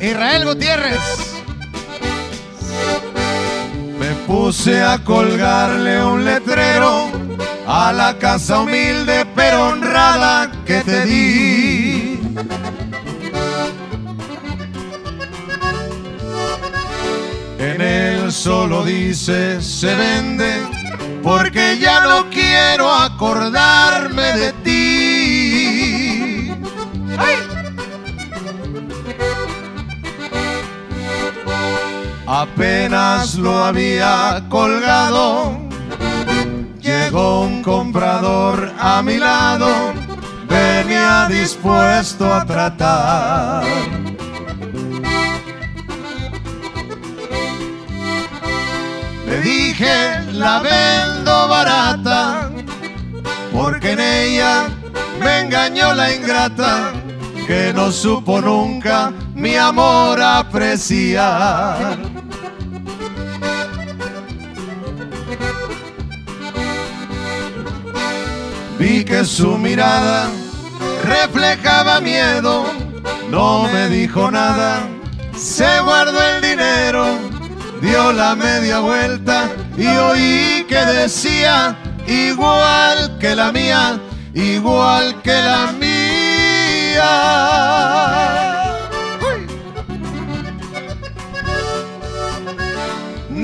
Israel Gutiérrez. Me puse a colgarle un letrero a la casa humilde pero honrada que te di. En él solo dice se vende porque ya no quiero acordarme de Apenas lo había colgado, llegó un comprador a mi lado, venía dispuesto a tratar. Le dije, la vendo barata, porque en ella me engañó la ingrata, que no supo nunca mi amor apreciar. Vi que su mirada reflejaba miedo, no me dijo nada, se guardó el dinero, dio la media vuelta y oí que decía, igual que la mía, igual que la mía.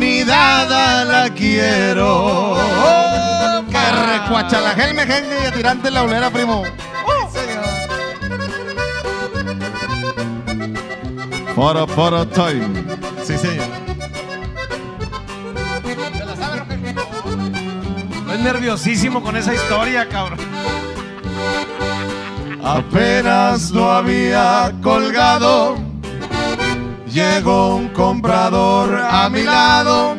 Ni dada la quiero. Que recuacha la gelme, gente, y a tirante la olera, primo. Para, para, time. Sí, señor. Estoy nerviosísimo con esa historia, cabrón. apenas lo había colgado. Llegó un comprador a mi lado,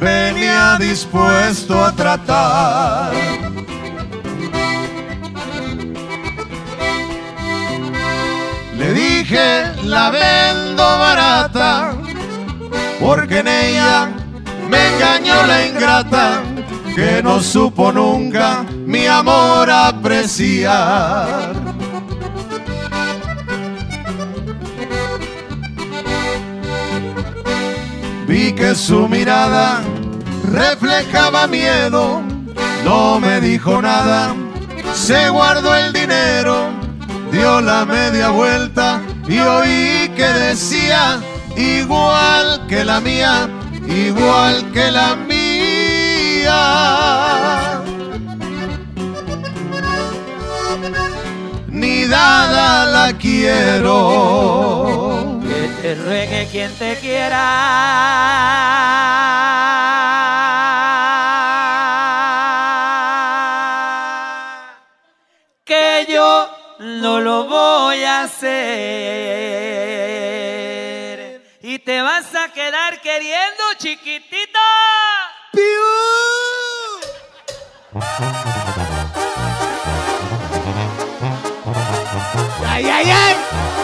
venía dispuesto a tratar. Le dije, la vendo barata, porque en ella me engañó la ingrata, que no supo nunca mi amor apreciar. Vi que su mirada reflejaba miedo, no me dijo nada, se guardó el dinero, dio la media vuelta y oí que decía, igual que la mía, igual que la mía. Ni dada la quiero. Te ruegue quien te quiera. Que yo no lo voy a hacer. Y te vas a quedar queriendo, chiquitita. ¡Ay, ay, ay!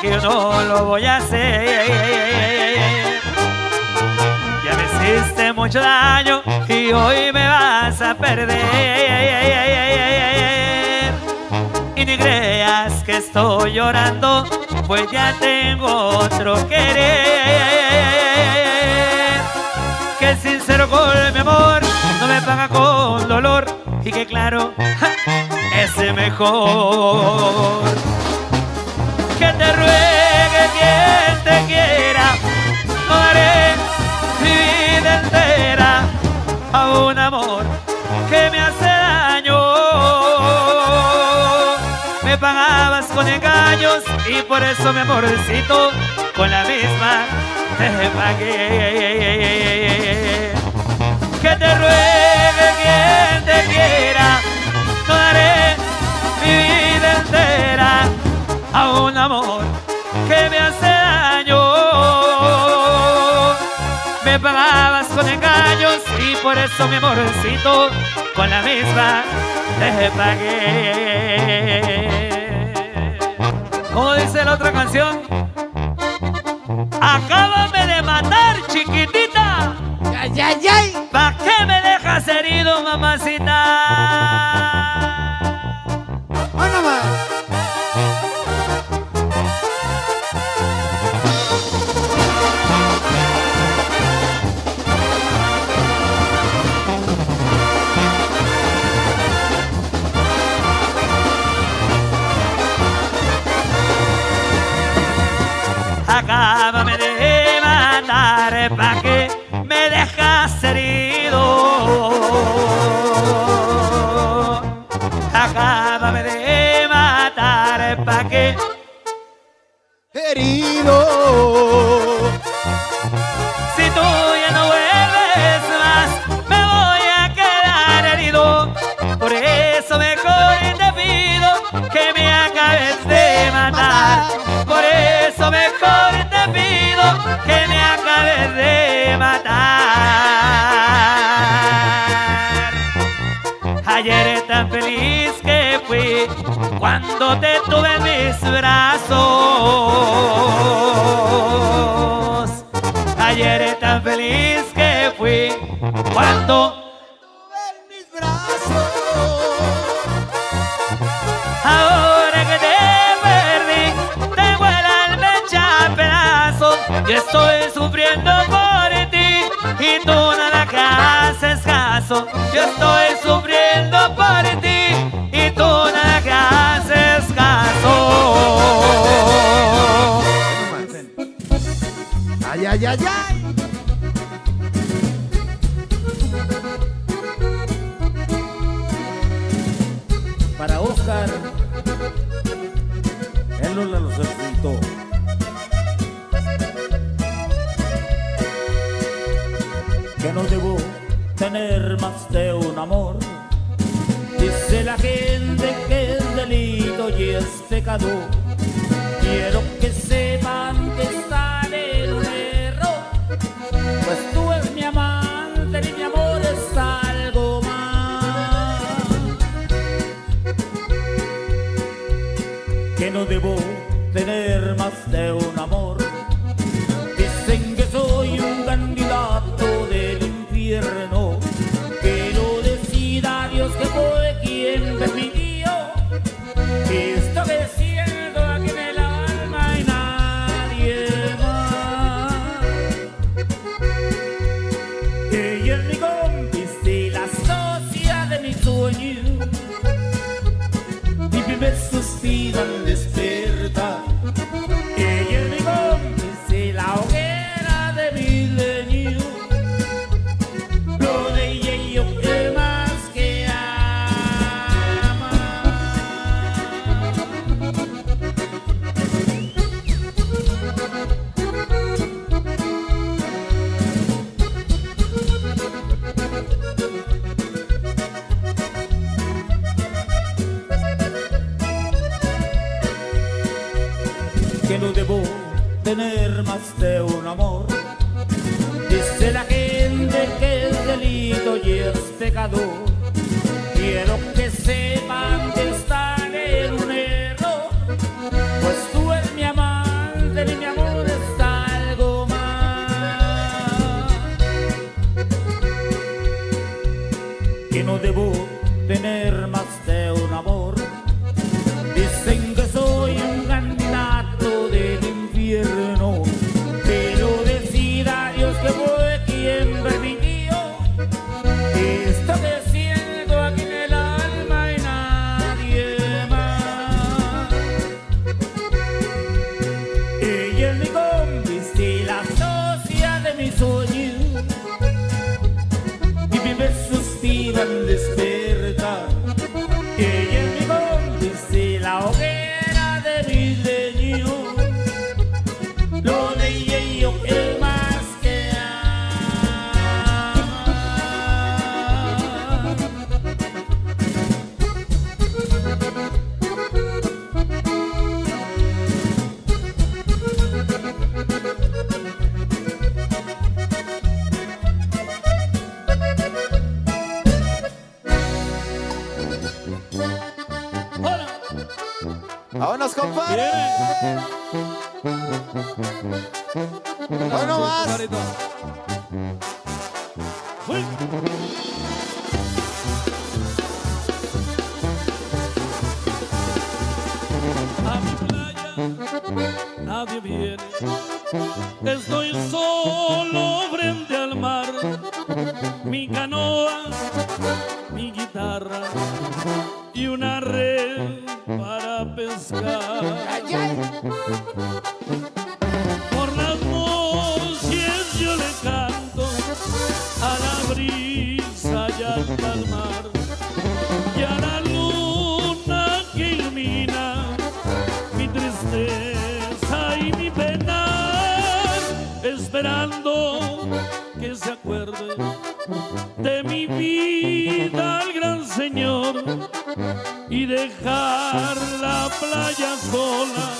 Que yo no lo voy a hacer. Ya me hiciste mucho daño y hoy me vas a perder. Y ni creas que estoy llorando, pues ya tengo otro querer. Que sincero con mi amor no me paga con dolor y que claro, ese mejor que te ruegue quien te quiera, no daré mi vida entera a un amor que me hace daño. Me pagabas con engaños y por eso mi amorcito con la misma te. Que te ruegue quien te quiera, no daré a un amor que me hace daño. Me pagabas con engaños y por eso mi amorcito con la misma te pagué. ¿Cómo dice la otra canción? Acábame de matar, chiquitita. ¡Ay, ay, ay! ¿Para qué me dejas herido, mamacita? playa sola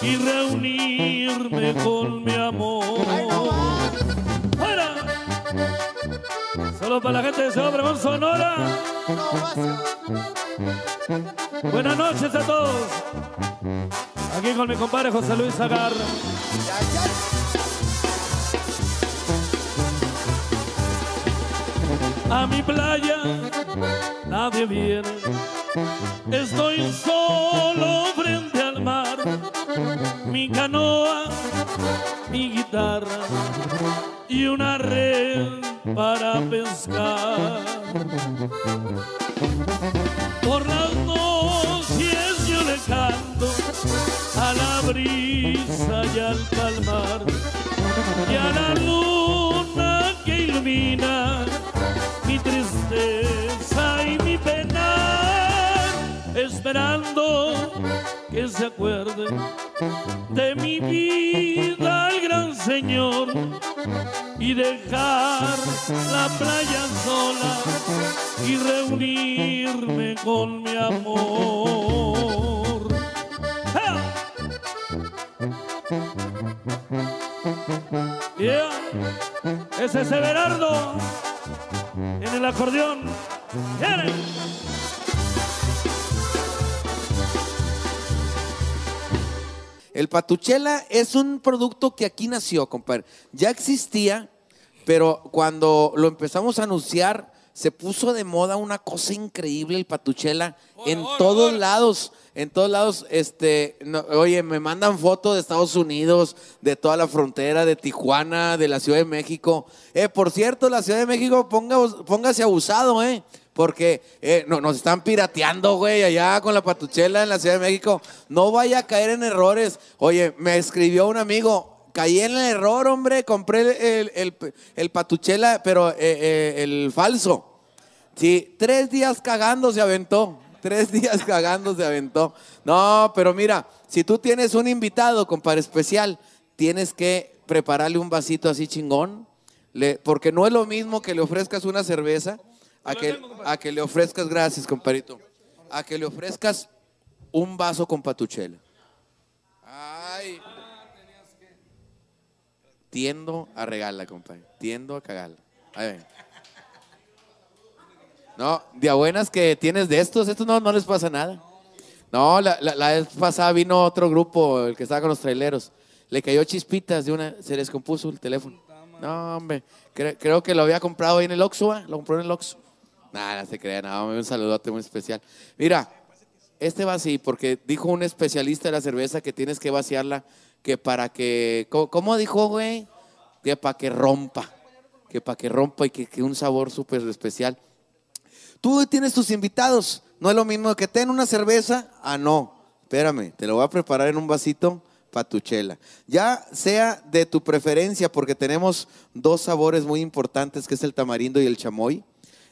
y reunirme con mi amor. ¡Fuera! Solo para la gente de Sobre con Sonora. Buenas noches a todos. Aquí con mi compadre José Luis Agarra. A mi playa nadie viene Estoy solo frente al mar, mi canoa, mi guitarra y una red para pescar. de mi vida al gran Señor y dejar la playa sola y reunirme con mi amor. ¡Ja! Yeah. Ese es Everardo en el acordeón. Patuchela es un producto que aquí nació, compadre. Ya existía, pero cuando lo empezamos a anunciar, se puso de moda una cosa increíble el patuchela en todos lados. En todos lados, este, no, oye, me mandan fotos de Estados Unidos, de toda la frontera, de Tijuana, de la Ciudad de México. Eh, por cierto, la Ciudad de México, ponga, póngase abusado, ¿eh? Porque eh, no, nos están pirateando, güey, allá con la patuchela en la Ciudad de México. No vaya a caer en errores. Oye, me escribió un amigo, caí en el error, hombre, compré el, el- el patuchela, pero eh, eh, el falso. Sí, tres días cagando se aventó. Tres (laughs) días cagando se aventó. No, pero mira, si tú tienes un invitado, compadre especial, tienes que prepararle un vasito así chingón. porque no es lo mismo que le ofrezcas una cerveza a que, a que le ofrezcas, gracias, compadrito, a que le ofrezcas un vaso con patuchela. Ay. Tiendo a regarla, compadre. Tiendo a cagarla. Ahí ven. No, de buenas que tienes de estos, estos no, no les pasa nada. No, la, la- la vez pasada vino otro grupo, el que estaba con los traileros. Le cayó chispitas de una, se les compuso el teléfono. No, hombre, cre- creo que lo había comprado ahí en el Oxxo. Lo compró en el Oxxo. Nada, se crea, no, un saludote muy especial. Mira, este va así, porque dijo un especialista de la cerveza que tienes que vaciarla, que para que, ¿cómo, cómo dijo, güey? Que para que rompa, que para que rompa y que, que un sabor súper especial. Tú tienes tus invitados. No es lo mismo que ten una cerveza. Ah, no. Espérame, te lo voy a preparar en un vasito para tu chela. Ya sea de tu preferencia, porque tenemos dos sabores muy importantes, que es el tamarindo y el chamoy.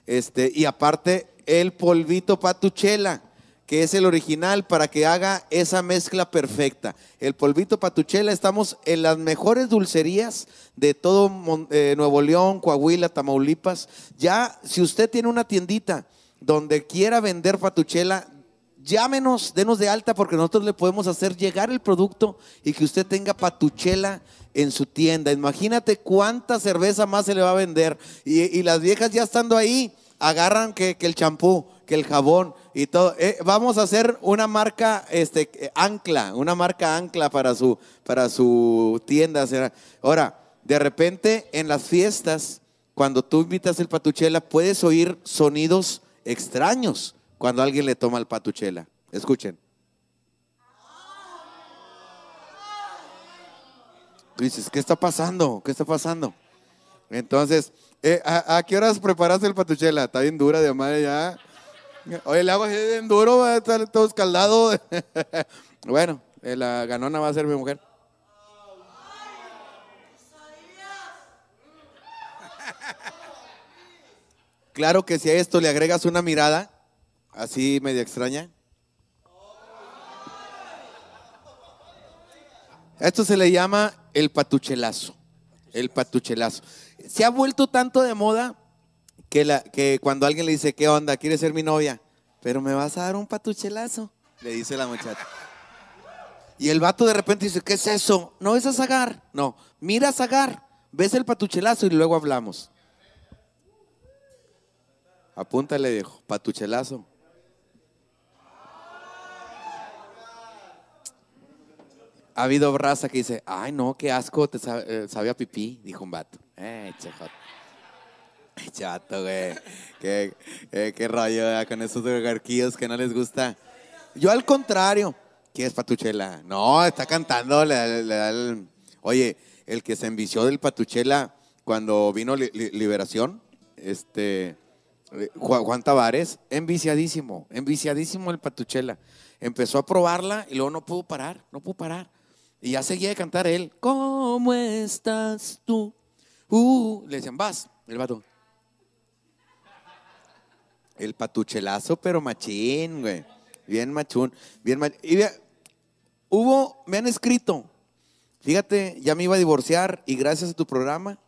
Este, y aparte, el polvito para tu chela, que es el original para que haga esa mezcla perfecta. El polvito para tu chela, estamos en las mejores dulcerías de todo eh, Nuevo León, Coahuila, Tamaulipas. Ya, si usted tiene una tiendita donde quiera vender patuchela, llámenos, denos de alta porque nosotros le podemos hacer llegar el producto y que usted tenga patuchela en su tienda. Imagínate cuánta cerveza más se le va a vender. Y, las viejas ya estando ahí, agarran que, el champú, que el jabón y todo. Eh, vamos a hacer una marca este, ancla, una marca ancla para su, para su tienda. Ahora, de repente en las fiestas, cuando tú invitas el patuchela, puedes oír sonidos extraños cuando alguien le toma el patuchela. Escuchen. Dices, ¿qué está pasando? ¿Qué está pasando? Entonces, eh, ¿a, qué horas preparaste el patuchela? Está bien dura de madre ya. Oye, el agua es bien duro, va a estar todo escaldado. (laughs) bueno, eh, la ganona va a ser mi mujer. Claro que si a esto le agregas una mirada, así media extraña. Esto se le llama el patuchelazo. El patuchelazo. Se ha vuelto tanto de moda que, la, que cuando alguien le dice, ¿qué onda? ¿Quieres ser mi novia? Pero me vas a dar un patuchelazo, le dice la muchacha. Y el vato de repente dice, ¿qué es eso? No es a Zagar. No, mira Zagar, ves el patuchelazo y luego hablamos. Apúntale, viejo, patuchelazo. Ha habido raza que dice, ay no, qué asco, te sabe, eh, pipí, dijo un vato. Eh, chejot. Chato, güey. Qué, rollo con esos garquillos que no les gusta. Yo al contrario. ¿Qué es Patuchela? No, está cantando. le le el- Oye, el que se envició del Patuchela cuando vino Li- Li- Liberación, este, eh, Juan, Juan Tavares, enviciadísimo, enviciadísimo el Patuchela. Empezó a probarla y luego no pudo parar, no pudo parar. Y ya seguía de cantar él. ¿Cómo estás tú? Uh, le decían, vas, el vato. El patuchelazo, pero machín, güey. Bien machún. Bien mach- Y vea, hubo, me han escrito. Fíjate, ya me iba a divorciar y gracias a tu programa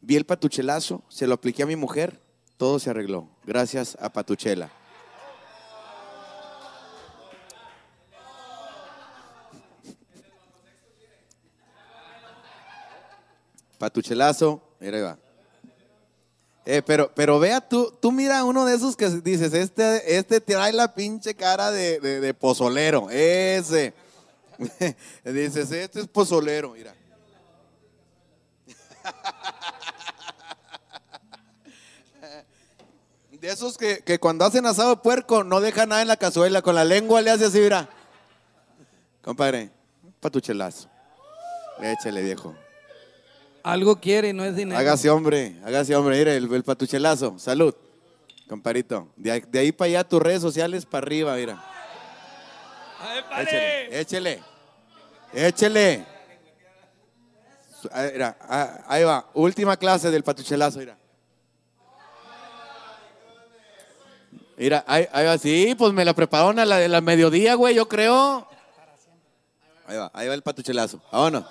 Vi el patuchelazo, se lo apliqué a mi mujer, todo se arregló. Gracias a Patuchela. Patuchelazo, mira ahí va. Eh, pero, pero vea, tú, tú mira uno de esos que dices, este, este trae la pinche cara de, de- pozolero, ese. (laughs) dices, este es pozolero, mira. (laughs) De esos que, que cuando hacen asado de puerco no dejan nada en la cazuela, con la lengua le hace así, mira. Compadre, patuchelazo. Échale, viejo. Algo quiere y no es dinero. Hágase hombre, hágase hombre, mire, el, el patuchelazo. Salud, comparito. De, ahí- de ahí para allá tus redes sociales para arriba, mira. Échele, échele, échele. Mira, ah, ahí va, última clase del patuchelazo, mira. Mira, ahí, ahí va, sí, pues me la prepararon a la de la mediodía, güey, yo creo. Ahí va, ahí va el patuchelazo. Vámonos.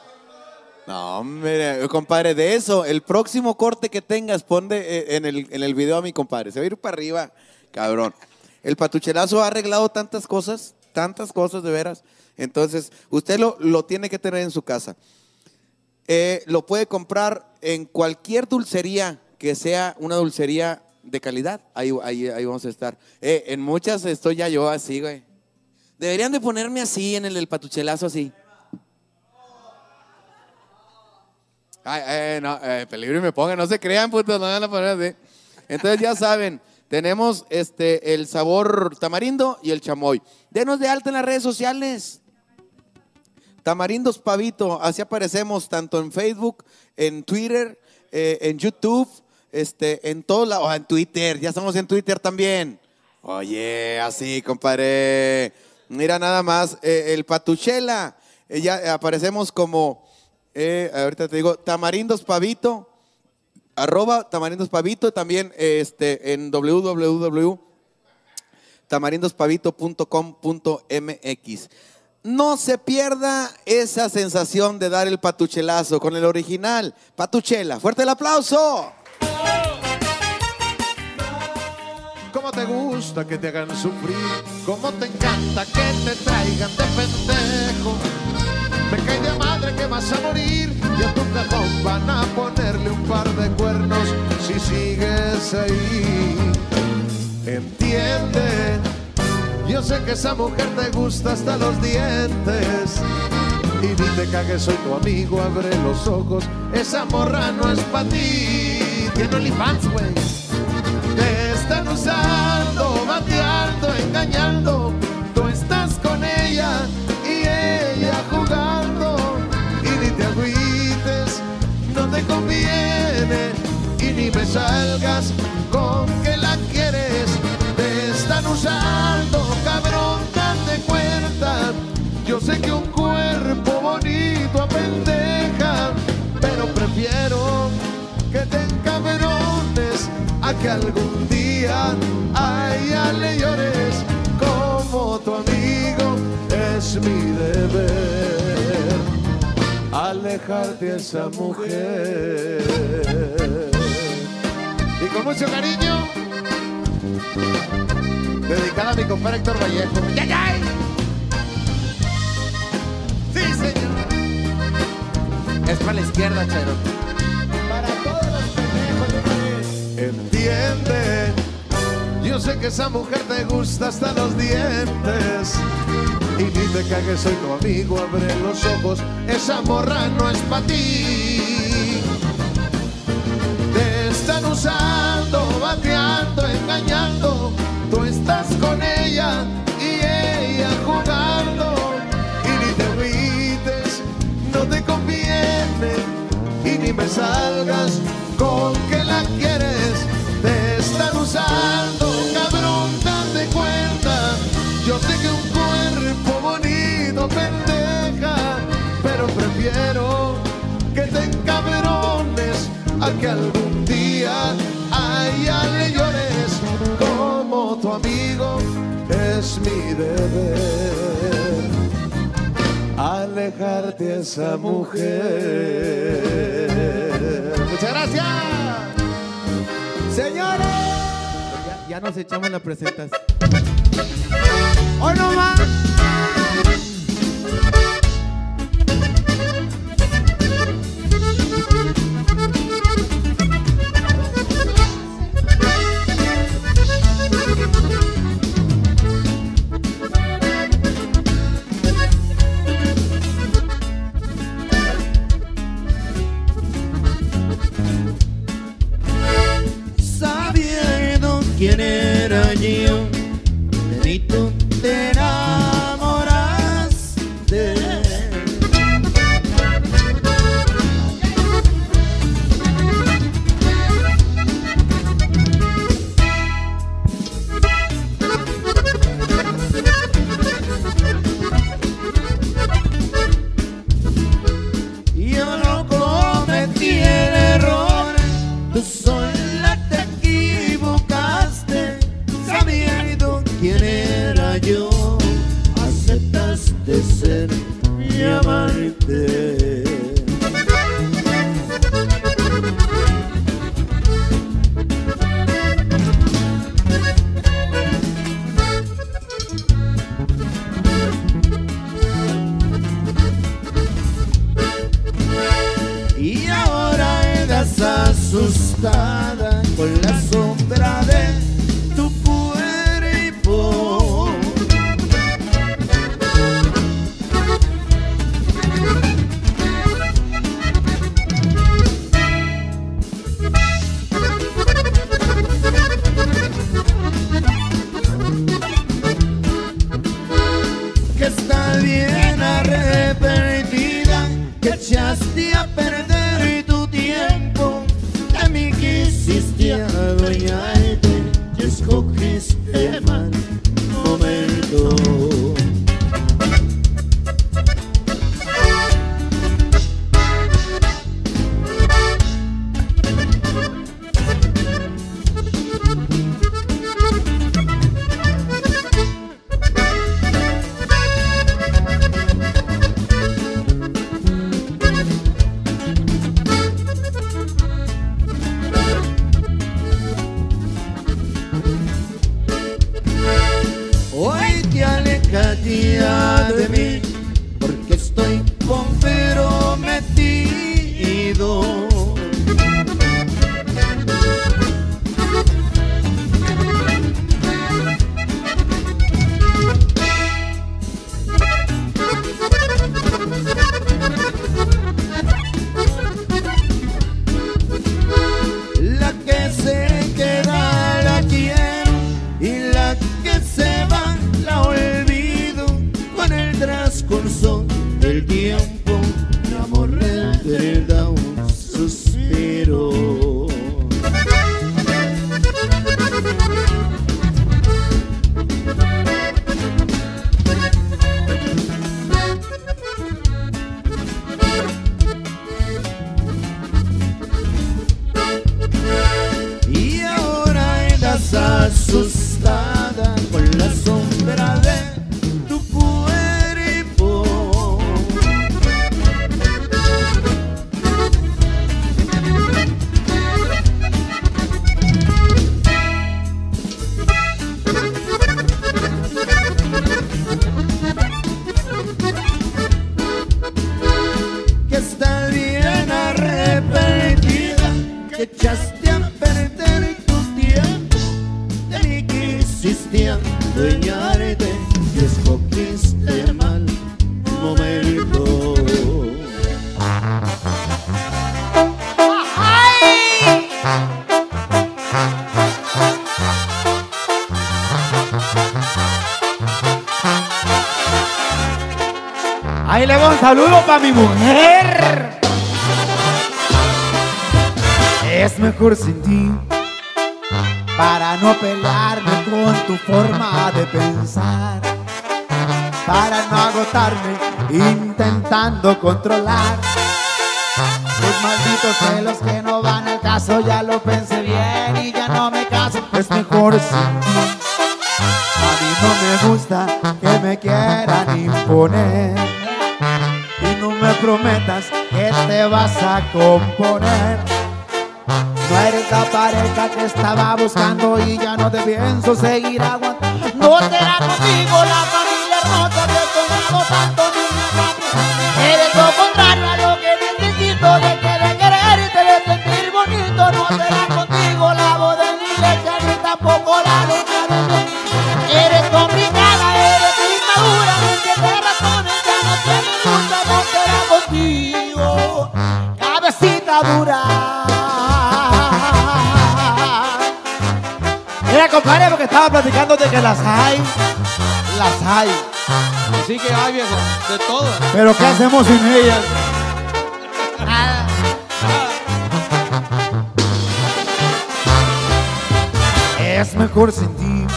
No, hombre, compadre, de eso, el próximo corte que tengas, pon de, eh, en, el, en el video a mi compadre. Se va a ir para arriba, cabrón. El patuchelazo ha arreglado tantas cosas, tantas cosas de veras. Entonces, usted lo, lo tiene que tener en su casa. Eh, lo puede comprar en cualquier dulcería que sea una dulcería de calidad. Ahí, ahí, ahí vamos a estar. Eh, en muchas estoy ya yo así, güey. Deberían de ponerme así en el del patuchelazo, así. Ay, eh, no, eh, peligro y me pongan, no se crean, putos, no van a poner así. Entonces ya saben, tenemos este, el sabor tamarindo y el chamoy. Denos de alta en las redes sociales. Tamarindos Pavito, así aparecemos tanto en Facebook, en Twitter, eh, en YouTube, este, en todo lado, en Twitter, ya estamos en Twitter también. Oye, así, compadre. Mira nada más, eh, el Patuchela, eh, ya aparecemos como, eh, ahorita te digo, Tamarindos Pavito, arroba Tamarindos Pavito, también este, en www.tamarindospavito.com.mx. No se pierda esa sensación de dar el patuchelazo con el original. Patuchela, fuerte el aplauso. ¿Cómo te gusta que te hagan sufrir? ¿Cómo te encanta que te traigan de pendejo? Cae de vas a morir y a tu cajón van a ponerle un par de cuernos si sigues ahí. Entiende, yo sé que esa mujer te gusta hasta los dientes. Y ni te soy tu amigo, abre los ojos. Esa morra no es para ti. Tiene OnlyFans, güey. Te están usando, bateando, engañando. Salgas con que la quieres. Te están usando, cabrón, date cuenta. Yo sé que un cuerpo bonito apendeja, pero prefiero que te encabrones a que algún día a ella le llores como tu amigo. Es mi deber alejarte a esa mujer. Y con mucho cariño, dedicada a mi compadre Héctor Vallejo. ¡Yay, yay! Sí, señor. Es para la izquierda, Chero. Para todos los pendejos, Entiende, yo sé que esa mujer te gusta hasta los dientes. Y ni te cagues, soy tu amigo, abre los ojos. Esa morra no es para ti. Están usando, bateando, engañando. Tú estás con ella y ella jugando. Y ni te agüites, no te conviene. Y ni me salgas con que la quieres. Te están usando, cabrón, date cuenta. Yo sé que un cuerpo bonito pendeja, pero prefiero que te encabrones a que algún amigo. Es mi deber dejarte a esa mujer. Muchas gracias. Señores, Ya, ya nos echamos la presentación. Intentando controlar tus malditos celos que no van al caso. Ya lo pensé bien y ya no me caso. Es mejor ti. A mí no me gusta que me quieran imponer. prometas que te vas a componer. No eres la pareja que estaba buscando y ya no te pienso seguir aguantando. Las hay. Las hay. Sí que hay, viejo. De todo. Pero ¿qué hacemos sin ellas? Es mejor sin ti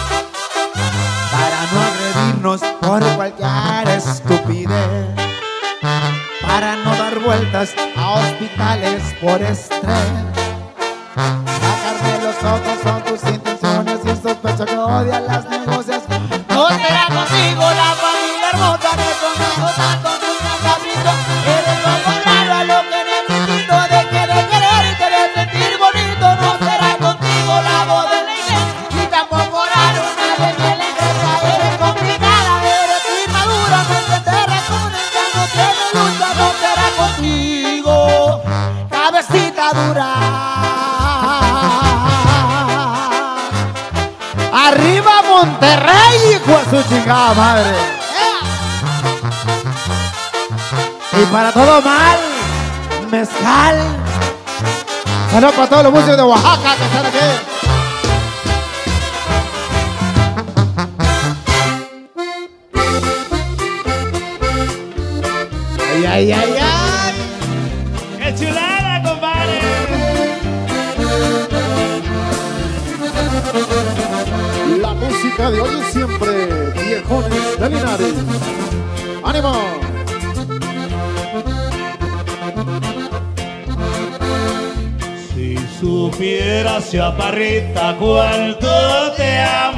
para no agredirnos por cualquier estupidez, para no dar vueltas a hospitales por estrés. Sacarme los ojos son tus intenciones y sospecho que odias las negociaciones. No será contigo la familia hermosa que conmigo tanto Arriba Monterrey, hijo de su chingada madre. Y para todo mal, mezcal. Saludos para todos los músicos de Oaxaca que están aquí. Ay, ay, de hoy y siempre, viejones de Linares. ¡Ánimo! Si supieras, chaparrita, cuánto te amo.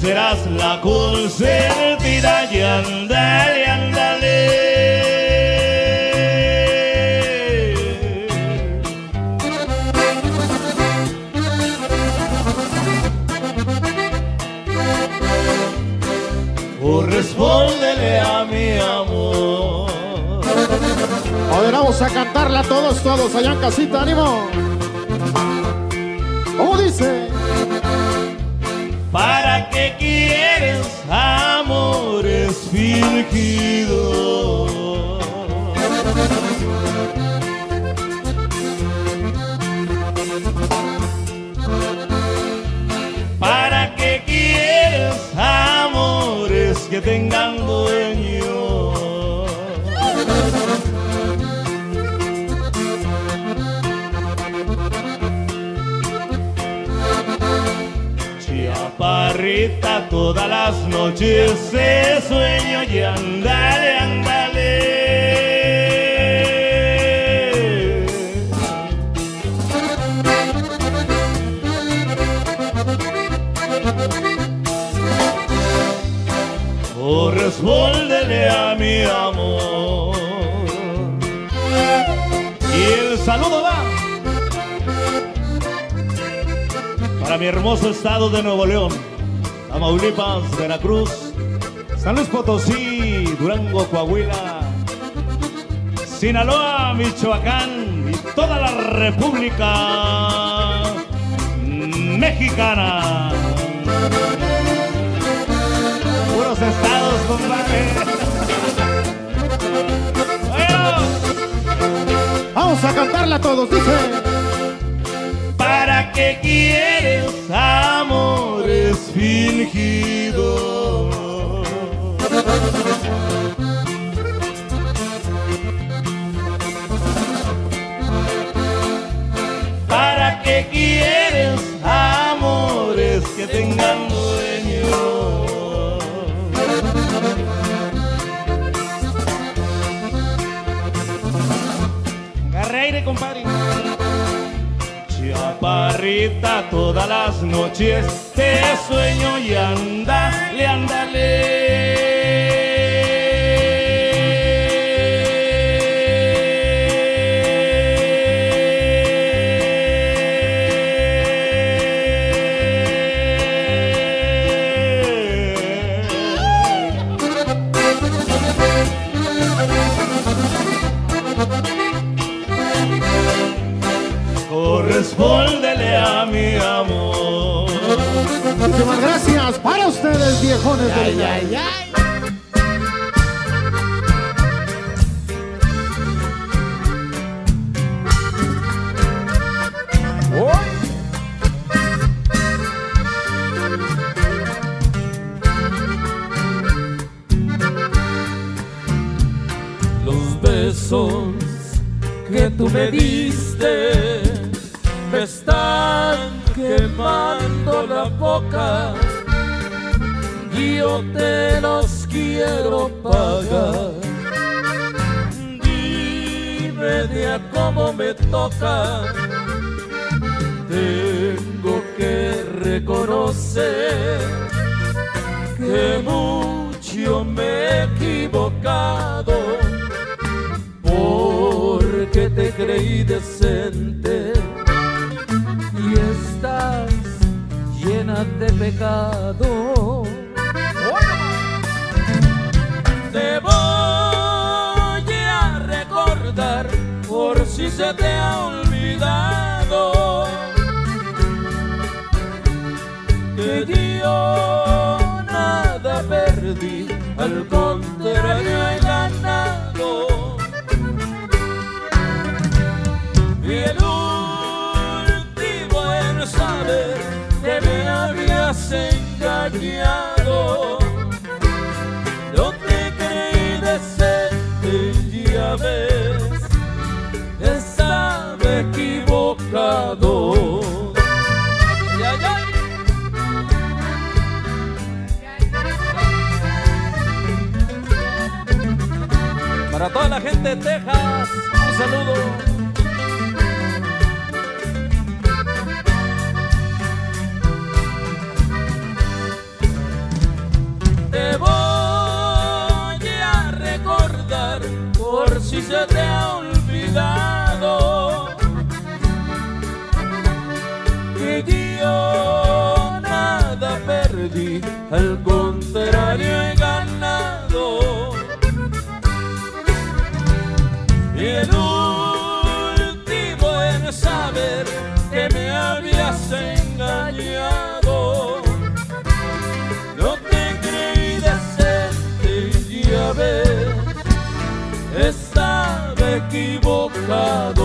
Serás la consentida y andale, andale. Correspóndele a mi amor. A ver, vamos a cantarla todos, todos allá en casita, ánimo. Noches se sueño y andale, andale. Correspóndele a mi amor. Y el saludo va para mi hermoso estado de Nuevo León, Tamaulipas, Veracruz, San Luis Potosí, Durango, Coahuila, Sinaloa, Michoacán y toda la República Mexicana. Puros estados, compadre. Vamos a cantarla todos, dice. ¿Para quieres amores Todas las noches. Te sueño y andale, ustedes, viejones de tengo que reconocer que mucho me he equivocado porque te creí decente y estás llena de pecado. Se te ha olvidado que yo nada perdí, al contrario he ganado. Y el último en saber que me habías engañado. Para toda la gente de Texas, un saludo. El último en saber que me habías engañado. No te creí decente, ya ves, estaba equivocado.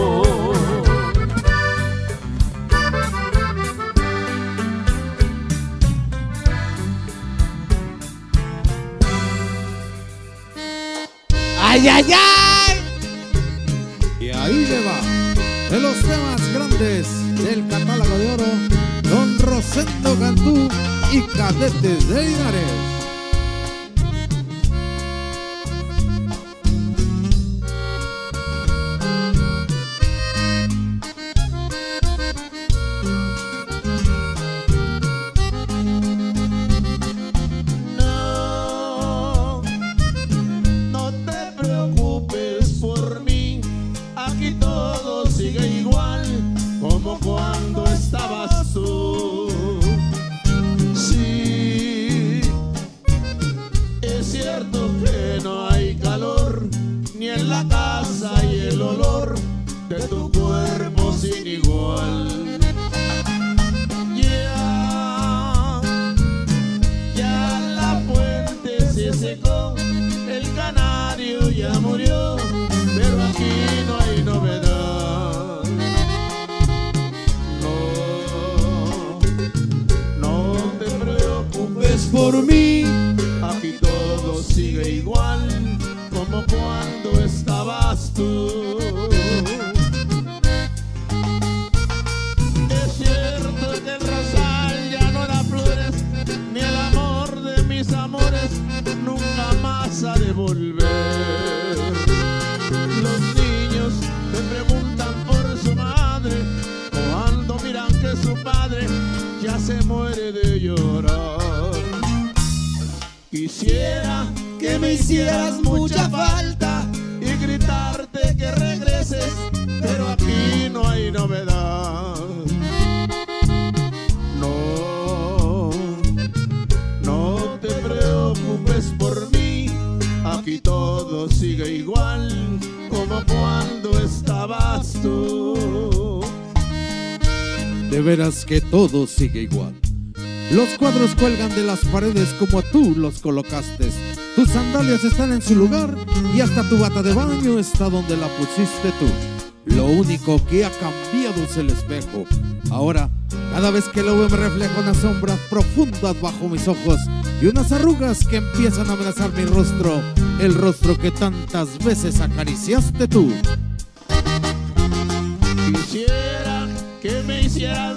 De oro, Don Rosendo Cantú y Cadetes de Linares. Que todo sigue igual. Los cuadros cuelgan de las paredes como tú los colocaste. Tus sandalias están en su lugar y hasta tu bata de baño está donde la pusiste tú. Lo único que ha cambiado es el espejo. Ahora, cada vez que lo veo me refleja unas sombras profundas bajo mis ojos y unas arrugas que empiezan a amenazar mi rostro, el rostro que tantas veces acariciaste tú. Quisiera que me hicieras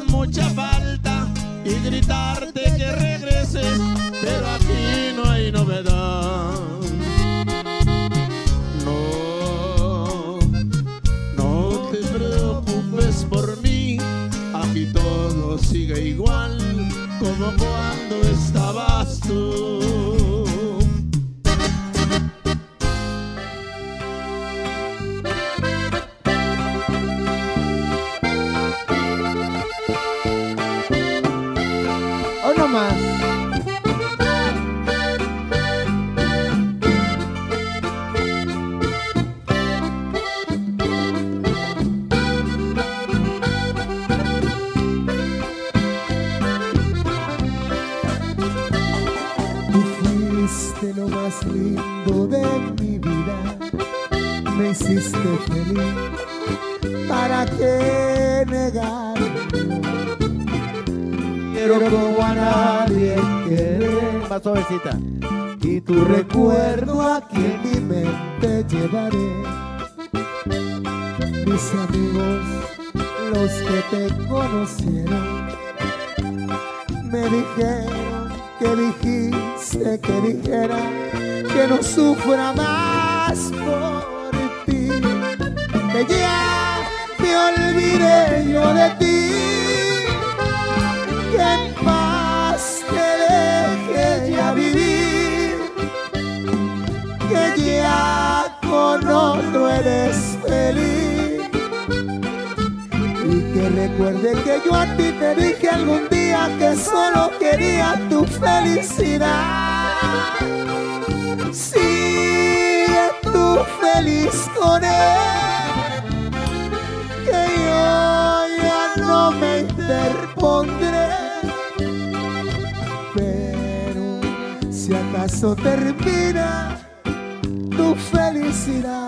Quiero como a nadie querer. Más suavecita. Y tu recuerdo aquí en mi mente llevaré. Mis amigos, los que te conocieron, me dijeron que dijiste que dijera que no sufra más por ti, que ya me olvidé yo de ti, recuerde que yo a ti te dije algún día que solo quería tu felicidad. Sigue tú feliz con él, que yo ya no me interpondré. Pero si acaso termina tu felicidad,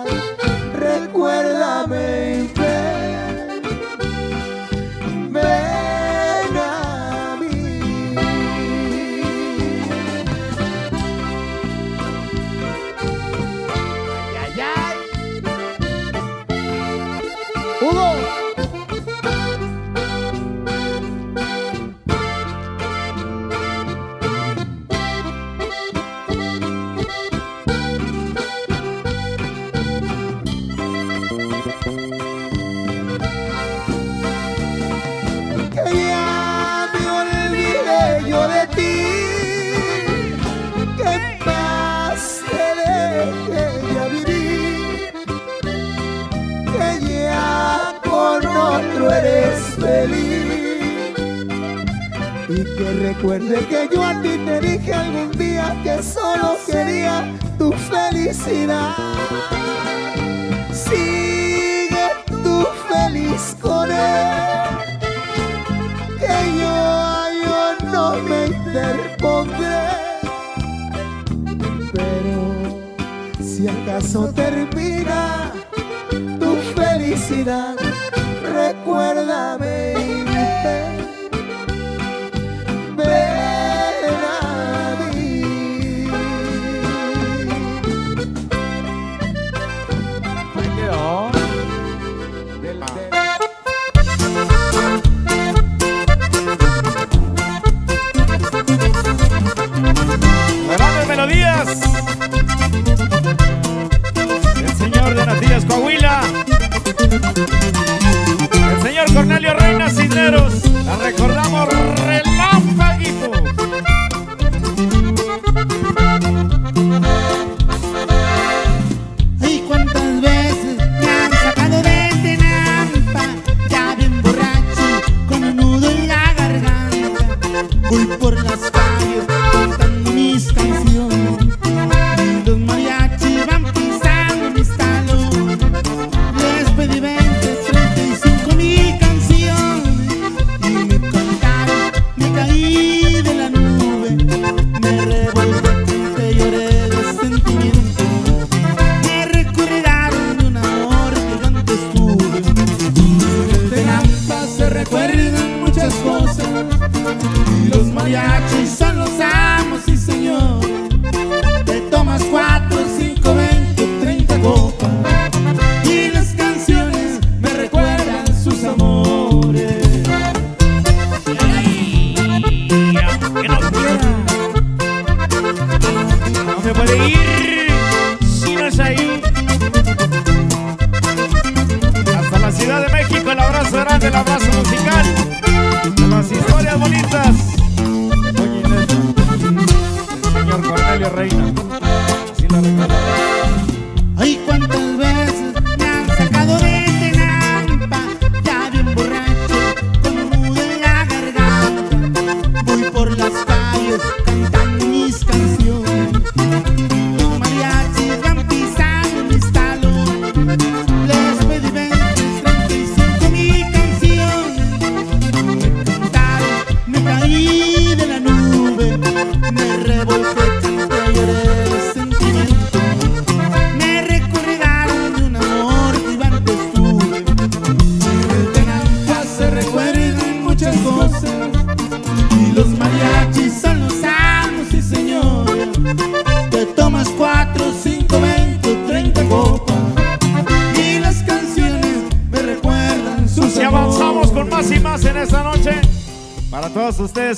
recuerde que yo a ti te dije algún día que solo quería tu felicidad. Sigue tú feliz con él que yo, yo no me interpondré. Pero si acaso termina tu felicidad, recuérdame y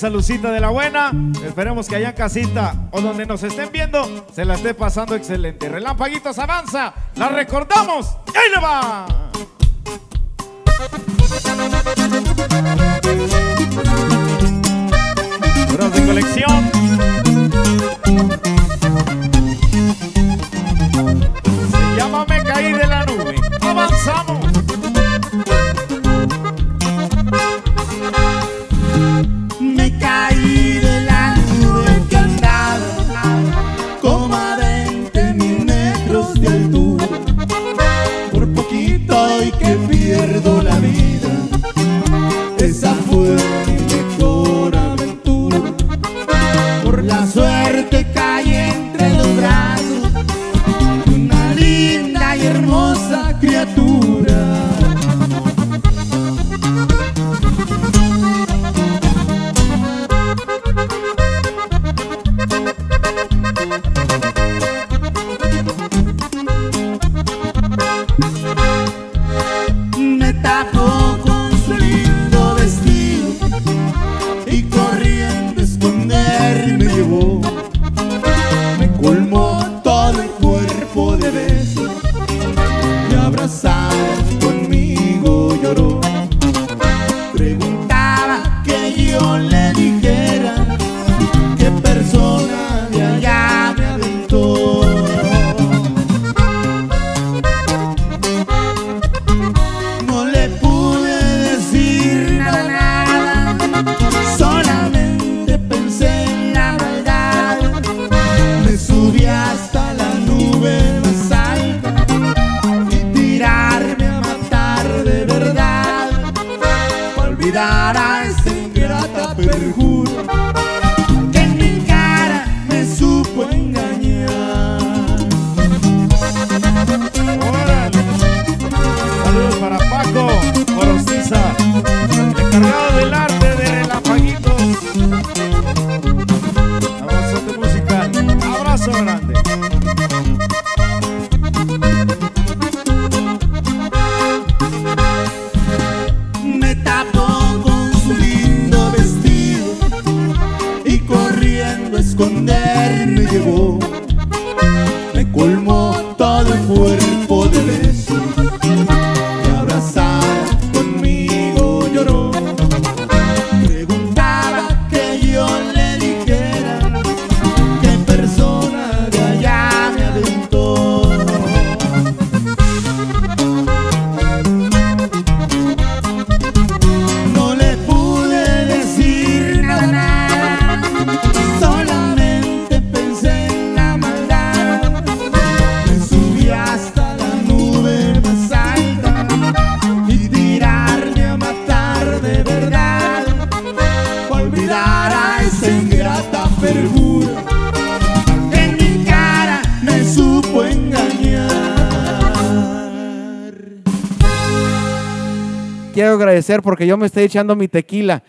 saludcita de la buena. Esperemos que allá en casita o donde nos estén viendo se la esté pasando excelente. Relampaguitos avanza, la recordamos. ¡Y va! porque yo me estoy echando mi tequila.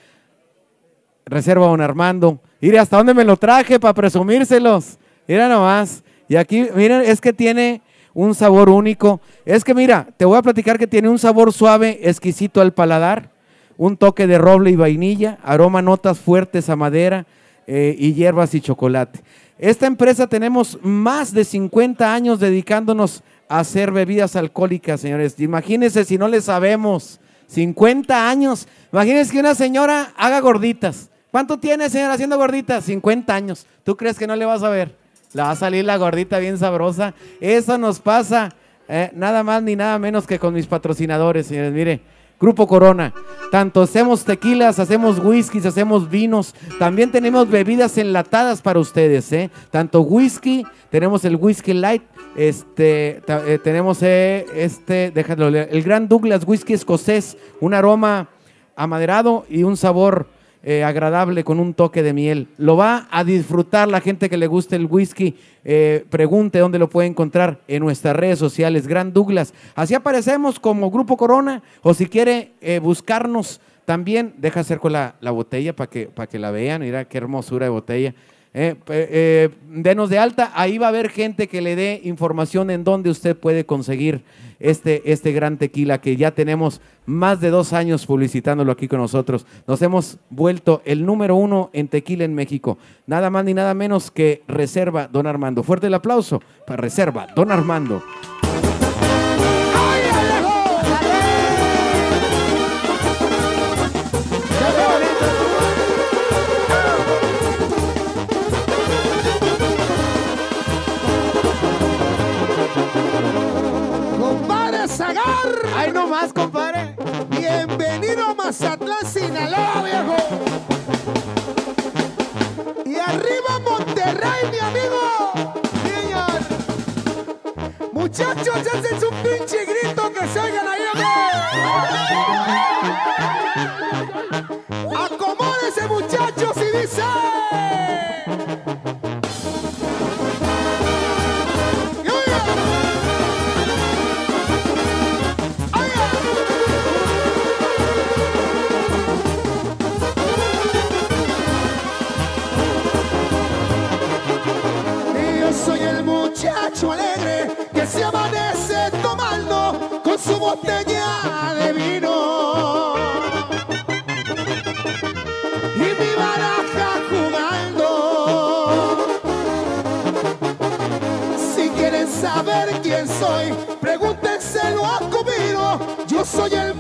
Reserva don Armando. Mire, ¿hasta dónde me lo traje para presumírselos? Mira nomás. Y aquí, miren, es que tiene un sabor único. Es que mira, te voy a platicar que tiene un sabor suave, exquisito al paladar, un toque de roble y vainilla, aroma notas fuertes a madera eh, y hierbas y chocolate. Esta empresa tenemos más de 50 años dedicándonos a hacer bebidas alcohólicas, señores. Imagínense si no le sabemos. 50 años. Imagínense que una señora haga gorditas. ¿Cuánto tiene, señora, haciendo gorditas? 50 años. ¿Tú crees que no le vas a ver? Le va a salir la gordita bien sabrosa. Eso nos pasa eh, nada más ni nada menos que con mis patrocinadores, señores. Mire, Grupo Corona. Tanto hacemos tequilas, hacemos whiskies, hacemos vinos. También tenemos bebidas enlatadas para ustedes, ¿eh? Tanto whisky, tenemos el whisky light, este, eh, tenemos eh, este, déjalo el Gran Douglas Whisky Escocés, un aroma amaderado y un sabor eh, agradable con un toque de miel. Lo va a disfrutar la gente que le guste el whisky. Eh, pregunte dónde lo puede encontrar en nuestras redes sociales, Gran Douglas. Así aparecemos como Grupo Corona o si quiere eh, buscarnos también, deja acerco la, la botella para que, para que la vean. Mira qué hermosura de botella. Eh, pe- eh, denos de alta, ahí va a haber gente que le dé información en dónde usted puede conseguir este, este gran tequila que ya tenemos más de dos años publicitándolo aquí con nosotros. Nos hemos vuelto el número uno en tequila en México. Nada más ni nada menos que Reserva Don Armando. Fuerte el aplauso para Reserva Don Armando. Más, compadre. Bienvenido a Mazatlán, Sinaloa, viejo. Y arriba Monterrey, mi amigo. Señor. Muchachos, hacen un pinche grito que se oigan ahí, hombre. Muchacho alegre que se amanece tomando con su botella de vino. Y mi baraja jugando. Si quieren saber quién soy, pregúntenselo a Cubiro. Yo soy el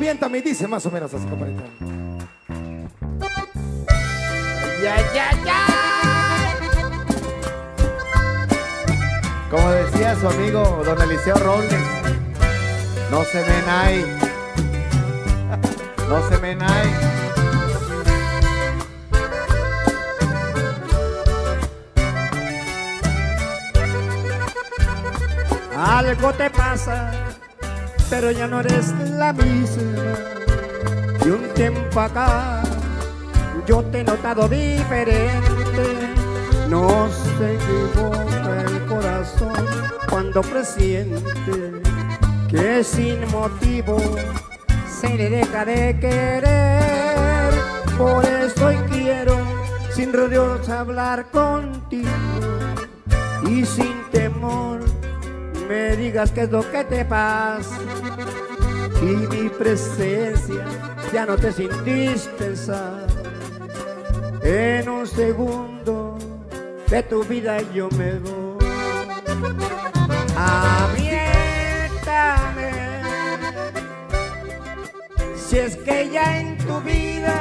Aviéntame y dice más o menos así, compadrito. Ya, ya, ya. Como decía su amigo don Eliseo Robles, no se ven ahí. No se ven ahí. Algo te pasa, pero ya no eres la misma. De un tiempo acá, yo te he notado diferente. No se equivoca el corazón cuando presiente que sin motivo se le deja de querer. Por eso quiero sin rodeos hablar contigo y sin temor me digas qué es lo que te pasa y mi presencia ya no te indispensable. En un segundo de tu vida yo me doy. Aviéntame si es que ya en tu vida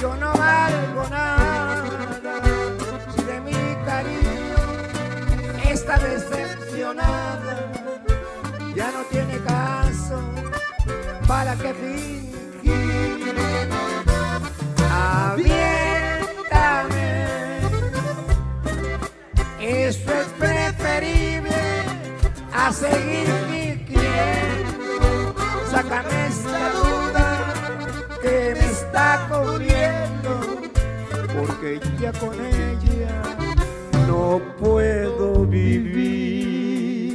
yo no valgo nada. Decepcionada, ya no tiene caso para que fingir. Aviéntame, eso es preferible a seguir fingiendo. Sácame esta duda que me está comiendo, porque ya con ella no puedo vivir.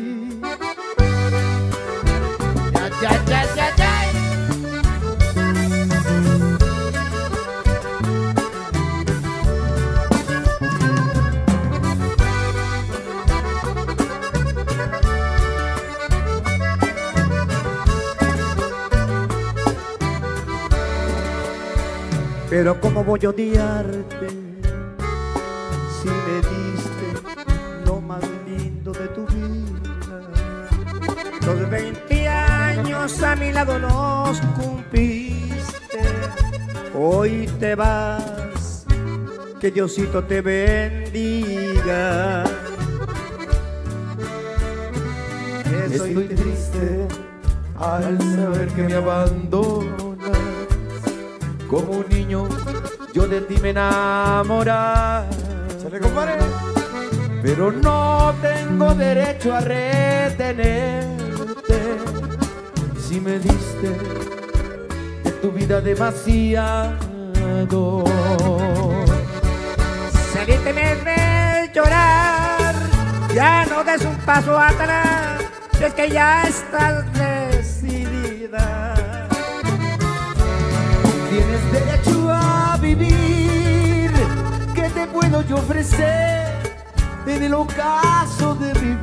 Ya, ya, ya, ya. Pero cómo voy a odiarte años a mi lado los cumpliste. Hoy te vas, que Diosito te bendiga. Estoy triste al saber que me abandonas. Como un niño, yo de ti me enamoré. Pero no tengo derecho a retenerte. Si me diste de tu vida demasiado. Saliste me ve llorar, ya no des un paso atrás, es que ya estás decidida. Tienes derecho a vivir. ¿Qué te puedo yo ofrecer en el ocaso de mi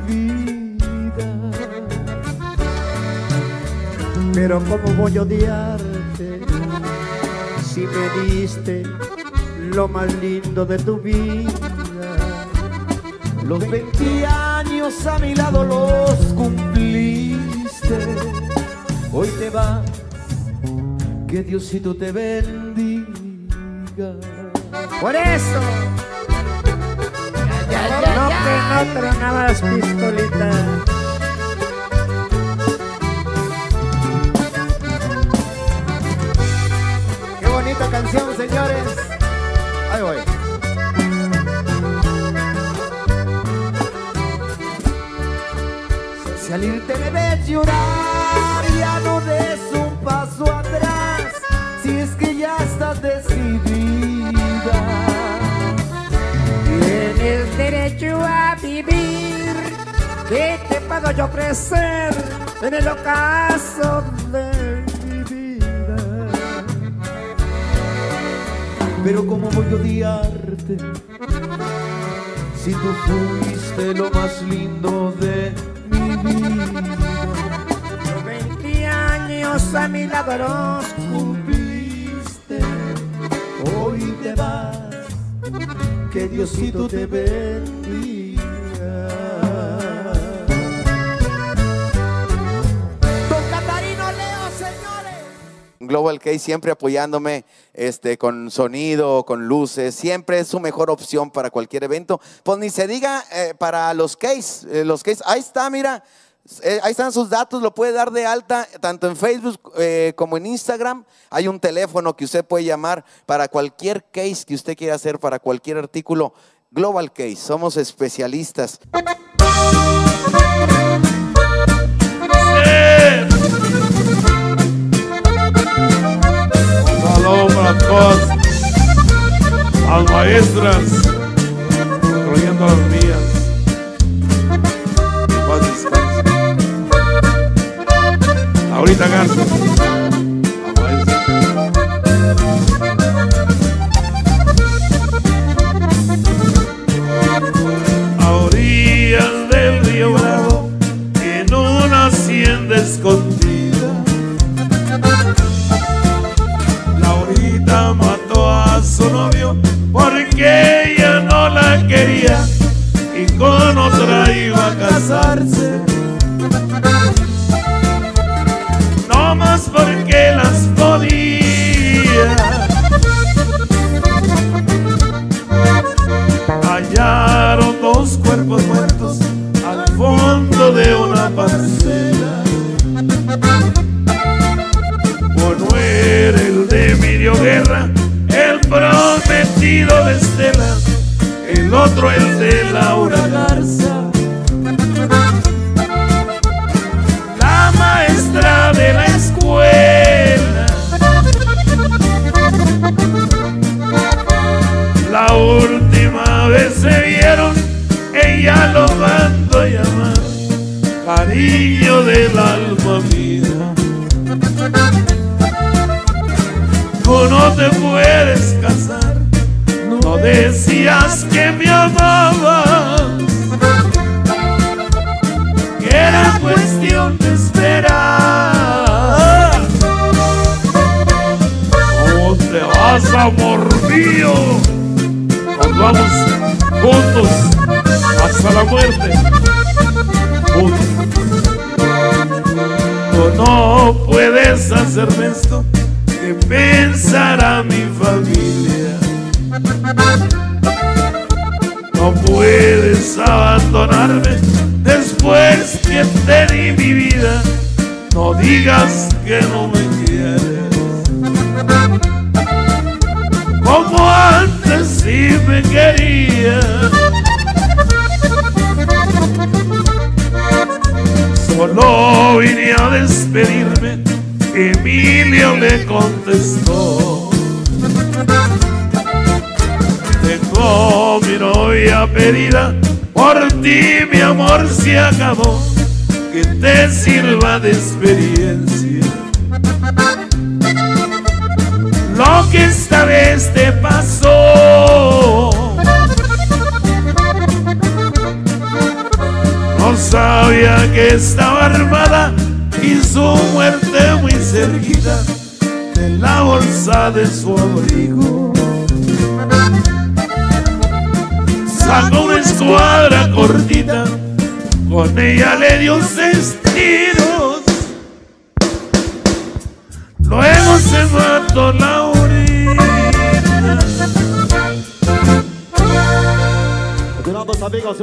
Pero cómo voy a odiarte si me diste lo más lindo de tu vida. Los 20 años a mi lado los cumpliste. Hoy te vas, que Diosito te bendiga. Por eso. No que no tronabas pistolitas. Bonita canción, señores. Ahí voy. Si al irte me ves llorar, ya no des un paso atrás. Si es que ya estás decidida. Tienes derecho a vivir. ¿Qué te puedo yo ofrecer en el ocaso de Pero cómo voy a odiarte si tú fuiste lo más lindo de mi vida. Los 20 años a mi lado los cumpliste. Hoy te vas, que Diosito te bendiga. Global Case siempre apoyándome este, con sonido, con luces, siempre es su mejor opción para cualquier evento. Pues ni se diga eh, para los case, eh, los case, ahí está, mira, eh, ahí están sus datos, lo puede dar de alta tanto en Facebook como en Instagram. Hay un teléfono que usted puede llamar para cualquier case que usted quiera hacer, para cualquier artículo. Global Case, somos especialistas. Todas las maestras, incluyendo las mías. Que paz descanse. Ahorita Garza. la porque ella no la quería y con otra iba a casarse. No más porque las podía. hallaron dos cuerpos muertos al fondo de una parcela. Otro el de Laura Garza. La maestra de la escuela. La última vez se vieron, ella lo mandó a llamar, cariño del alma mía. Tú no te puedes decías que me amabas, que era cuestión de esperar. ¿Cómo te vas, amor mío? Nos vamos juntos hasta la muerte. Juntos. No puedes hacerme esto, que pensará abandonarme después que te di mi vida. No digas que no me quieres. Como antes sí me querías. Solo vine a despedirme. Emilio le contestó. Tengo mi novia pedida por ti mi amor se acabó, que te sirva de experiencia. Lo que esta vez te pasó, no sabía que estaba armada y su muerte muy cerquita de la bolsa de su abrigo. sacó una escuadra cortita, con ella le dio seis tiros. Luego se mató la orilla. Continuamos amigos.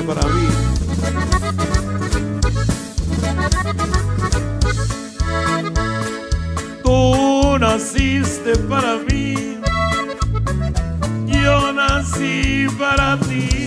para mí. Tú naciste para mí, yo nací para ti.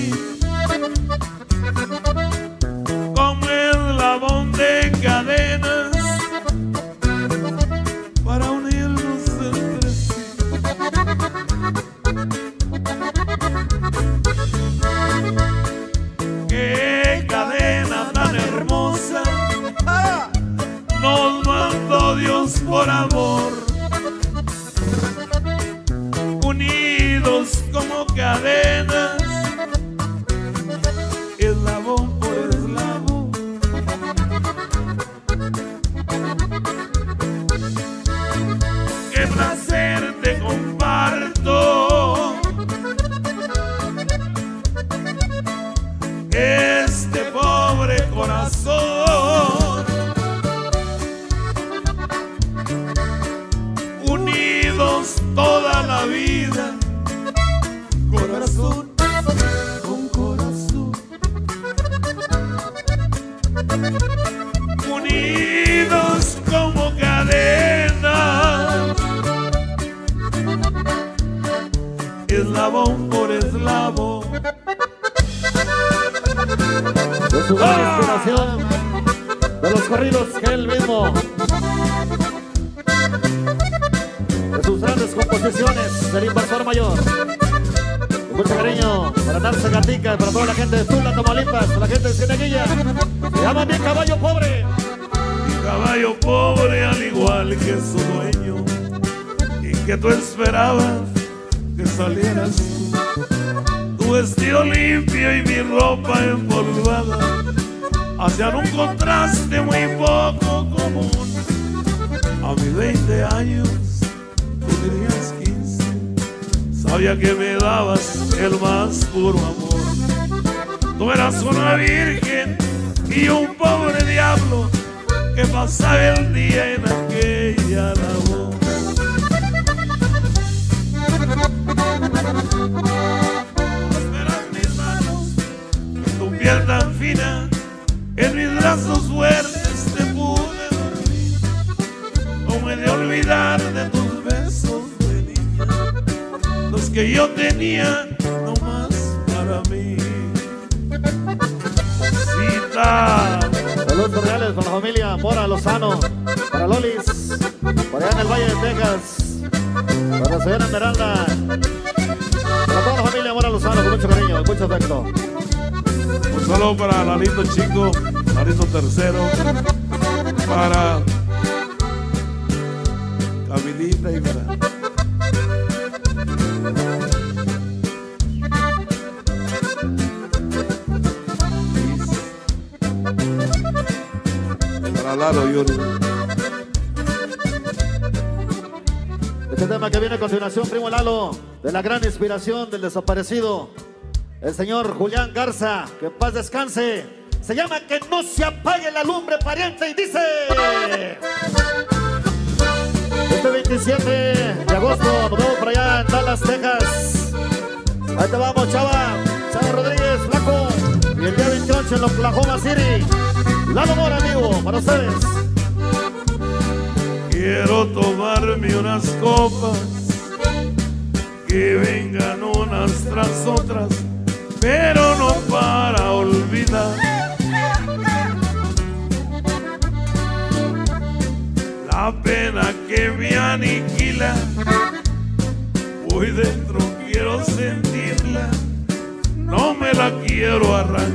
inspiración del desaparecido, el señor Julián Garza, que paz descanse. Se llama Que no se apague la lumbre, pariente, y dice... Este 27 de agosto nos vemos por allá en Dallas, Texas. Ahí te vamos, Chava. Chava Rodríguez, Flaco. Y el día 28 en Oklahoma City. Lalo Mora, amigo, para ustedes. Quiero tomarme unas copas que vengan unas tras otras, pero no para olvidar. La pena que me aniquila, hoy dentro quiero sentirla, no me la quiero arrancar.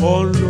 con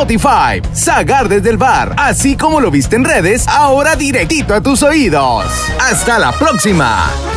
Spotify, Sagar desde el bar, así como lo viste en redes, ahora directito a tus oídos. Hasta la próxima.